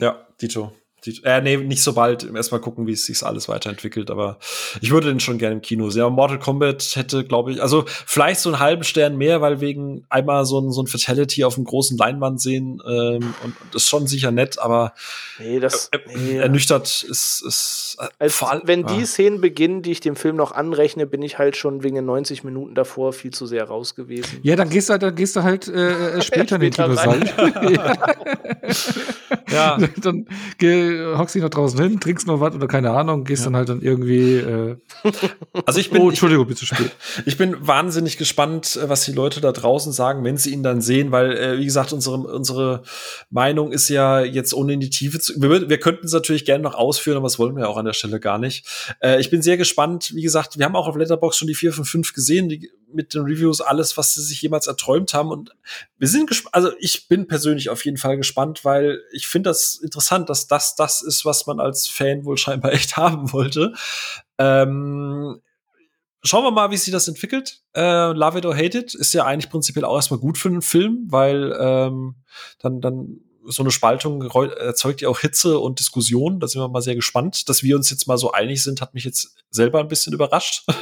Ja, Dito. Die, äh, nee, nicht so bald. Erstmal gucken, wie es sich alles weiterentwickelt. Aber ich würde den schon gerne im Kino sehen. Aber Mortal Kombat hätte, glaube ich, also vielleicht so einen halben Stern mehr, weil wegen einmal so ein, so ein Fatality auf einem großen Leinwand sehen ähm, und das ist schon sicher nett, aber nee, das, äh, nee. ernüchtert ist, ist äh, also, Wenn die ah. Szenen beginnen, die ich dem Film noch anrechne, bin ich halt schon wegen den 90 Minuten davor viel zu sehr raus gewesen. Ja, dann gehst du halt, dann gehst du halt äh, äh später in den Kinosaal. ja. dann geh, hockst dich noch draußen hin, trinkst noch was oder keine Ahnung, gehst ja. dann halt dann irgendwie. Äh also ich bin. Oh, Entschuldigung, bitte spät. Ich bin wahnsinnig gespannt, äh, was die Leute da draußen sagen, wenn sie ihn dann sehen, weil, äh, wie gesagt, unsere, unsere Meinung ist ja jetzt ohne in die Tiefe zu. Wir, wir könnten es natürlich gerne noch ausführen, aber das wollen wir ja auch an der Stelle gar nicht. Äh, ich bin sehr gespannt. Wie gesagt, wir haben auch auf Letterbox schon die 4 von 5 gesehen, die, mit den Reviews alles, was sie sich jemals erträumt haben. Und wir sind gespannt, also ich bin persönlich auf jeden Fall gespannt, weil ich finde das interessant, dass das das ist, was man als Fan wohl scheinbar echt haben wollte. Ähm, Schauen wir mal, wie sich das entwickelt. Äh, Love It or Hate It ist ja eigentlich prinzipiell auch erstmal gut für einen Film, weil ähm, dann, dann so eine Spaltung erzeugt ja auch Hitze und Diskussion. Da sind wir mal sehr gespannt. Dass wir uns jetzt mal so einig sind, hat mich jetzt selber ein bisschen überrascht.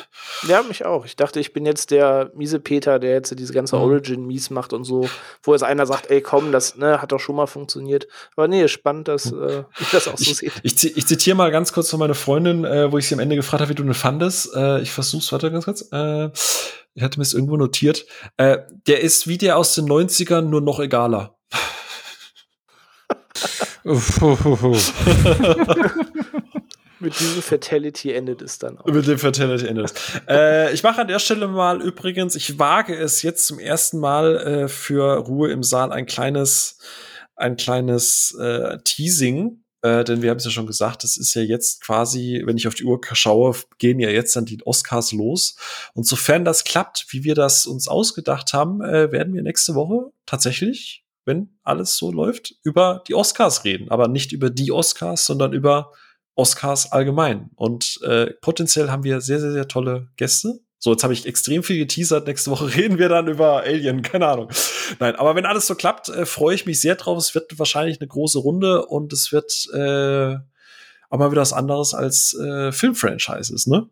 Ja, mich auch. Ich dachte, ich bin jetzt der miese Peter, der jetzt diese ganze mhm. Origin mies macht und so, wo jetzt einer sagt, ey, komm, das ne, hat doch schon mal funktioniert. Aber nee, spannend, dass äh, ich das auch so sehe. Ich, ich, ich zitiere mal ganz kurz von meiner Freundin, äh, wo ich sie am Ende gefragt habe, wie du ihn fandest. Äh, ich versuch's, warte ganz kurz. Äh, ich hatte mir es irgendwo notiert. Äh, der ist wie der aus den 90ern, nur noch egaler. Mit diesem Fatality endet es dann auch. Mit dem Fatality endet es. äh, ich mache an der Stelle mal übrigens, ich wage es jetzt zum ersten Mal äh, für Ruhe im Saal ein kleines, ein kleines äh, Teasing. Äh, denn wir haben es ja schon gesagt, es ist ja jetzt quasi, wenn ich auf die Uhr schaue, gehen ja jetzt dann die Oscars los. Und sofern das klappt, wie wir das uns ausgedacht haben, äh, werden wir nächste Woche tatsächlich wenn alles so läuft, über die Oscars reden. Aber nicht über die Oscars, sondern über Oscars allgemein. Und äh, potenziell haben wir sehr, sehr, sehr tolle Gäste. So, jetzt habe ich extrem viel geteasert. Nächste Woche reden wir dann über Alien, keine Ahnung. Nein, aber wenn alles so klappt, äh, freue ich mich sehr drauf. Es wird wahrscheinlich eine große Runde und es wird äh, auch mal wieder was anderes als äh, Filmfranchises, ne?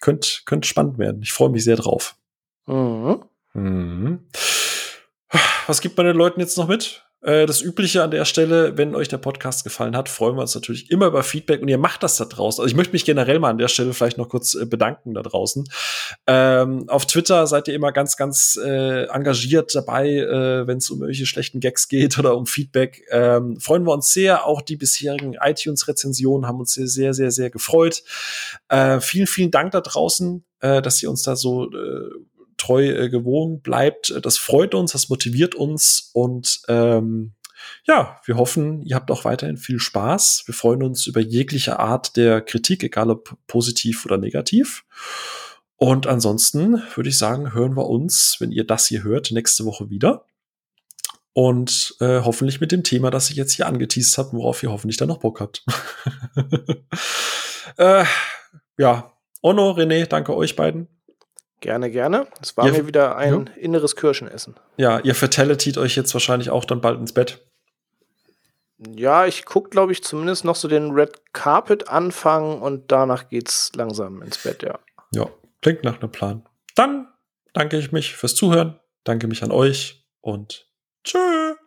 Könnt, könnte spannend werden. Ich freue mich sehr drauf. Mhm. Mhm. Was gibt man den Leuten jetzt noch mit? Äh, das Übliche an der Stelle, wenn euch der Podcast gefallen hat, freuen wir uns natürlich immer über Feedback und ihr macht das da draußen. Also ich möchte mich generell mal an der Stelle vielleicht noch kurz äh, bedanken da draußen. Ähm, auf Twitter seid ihr immer ganz, ganz äh, engagiert dabei, äh, wenn es um irgendwelche schlechten Gags geht oder um Feedback. Ähm, freuen wir uns sehr. Auch die bisherigen iTunes-Rezensionen haben uns sehr, sehr, sehr, sehr gefreut. Äh, vielen, vielen Dank da draußen, äh, dass ihr uns da so äh, treu äh, gewohnt bleibt. Das freut uns, das motiviert uns und ähm, ja, wir hoffen, ihr habt auch weiterhin viel Spaß. Wir freuen uns über jegliche Art der Kritik, egal ob positiv oder negativ. Und ansonsten würde ich sagen, hören wir uns, wenn ihr das hier hört, nächste Woche wieder. Und äh, hoffentlich mit dem Thema, das ich jetzt hier angeteased habe, worauf ihr hoffentlich dann noch Bock habt. äh, ja, Ono, René, danke euch beiden. Gerne, gerne. Es war ihr, mir wieder ein ja. inneres Kirschenessen. Ja, ihr fatalityt euch jetzt wahrscheinlich auch dann bald ins Bett. Ja, ich gucke, glaube ich, zumindest noch so den Red Carpet anfangen und danach geht's langsam ins Bett, ja. Ja, klingt nach einem Plan. Dann danke ich mich fürs Zuhören, danke mich an euch und tschüss.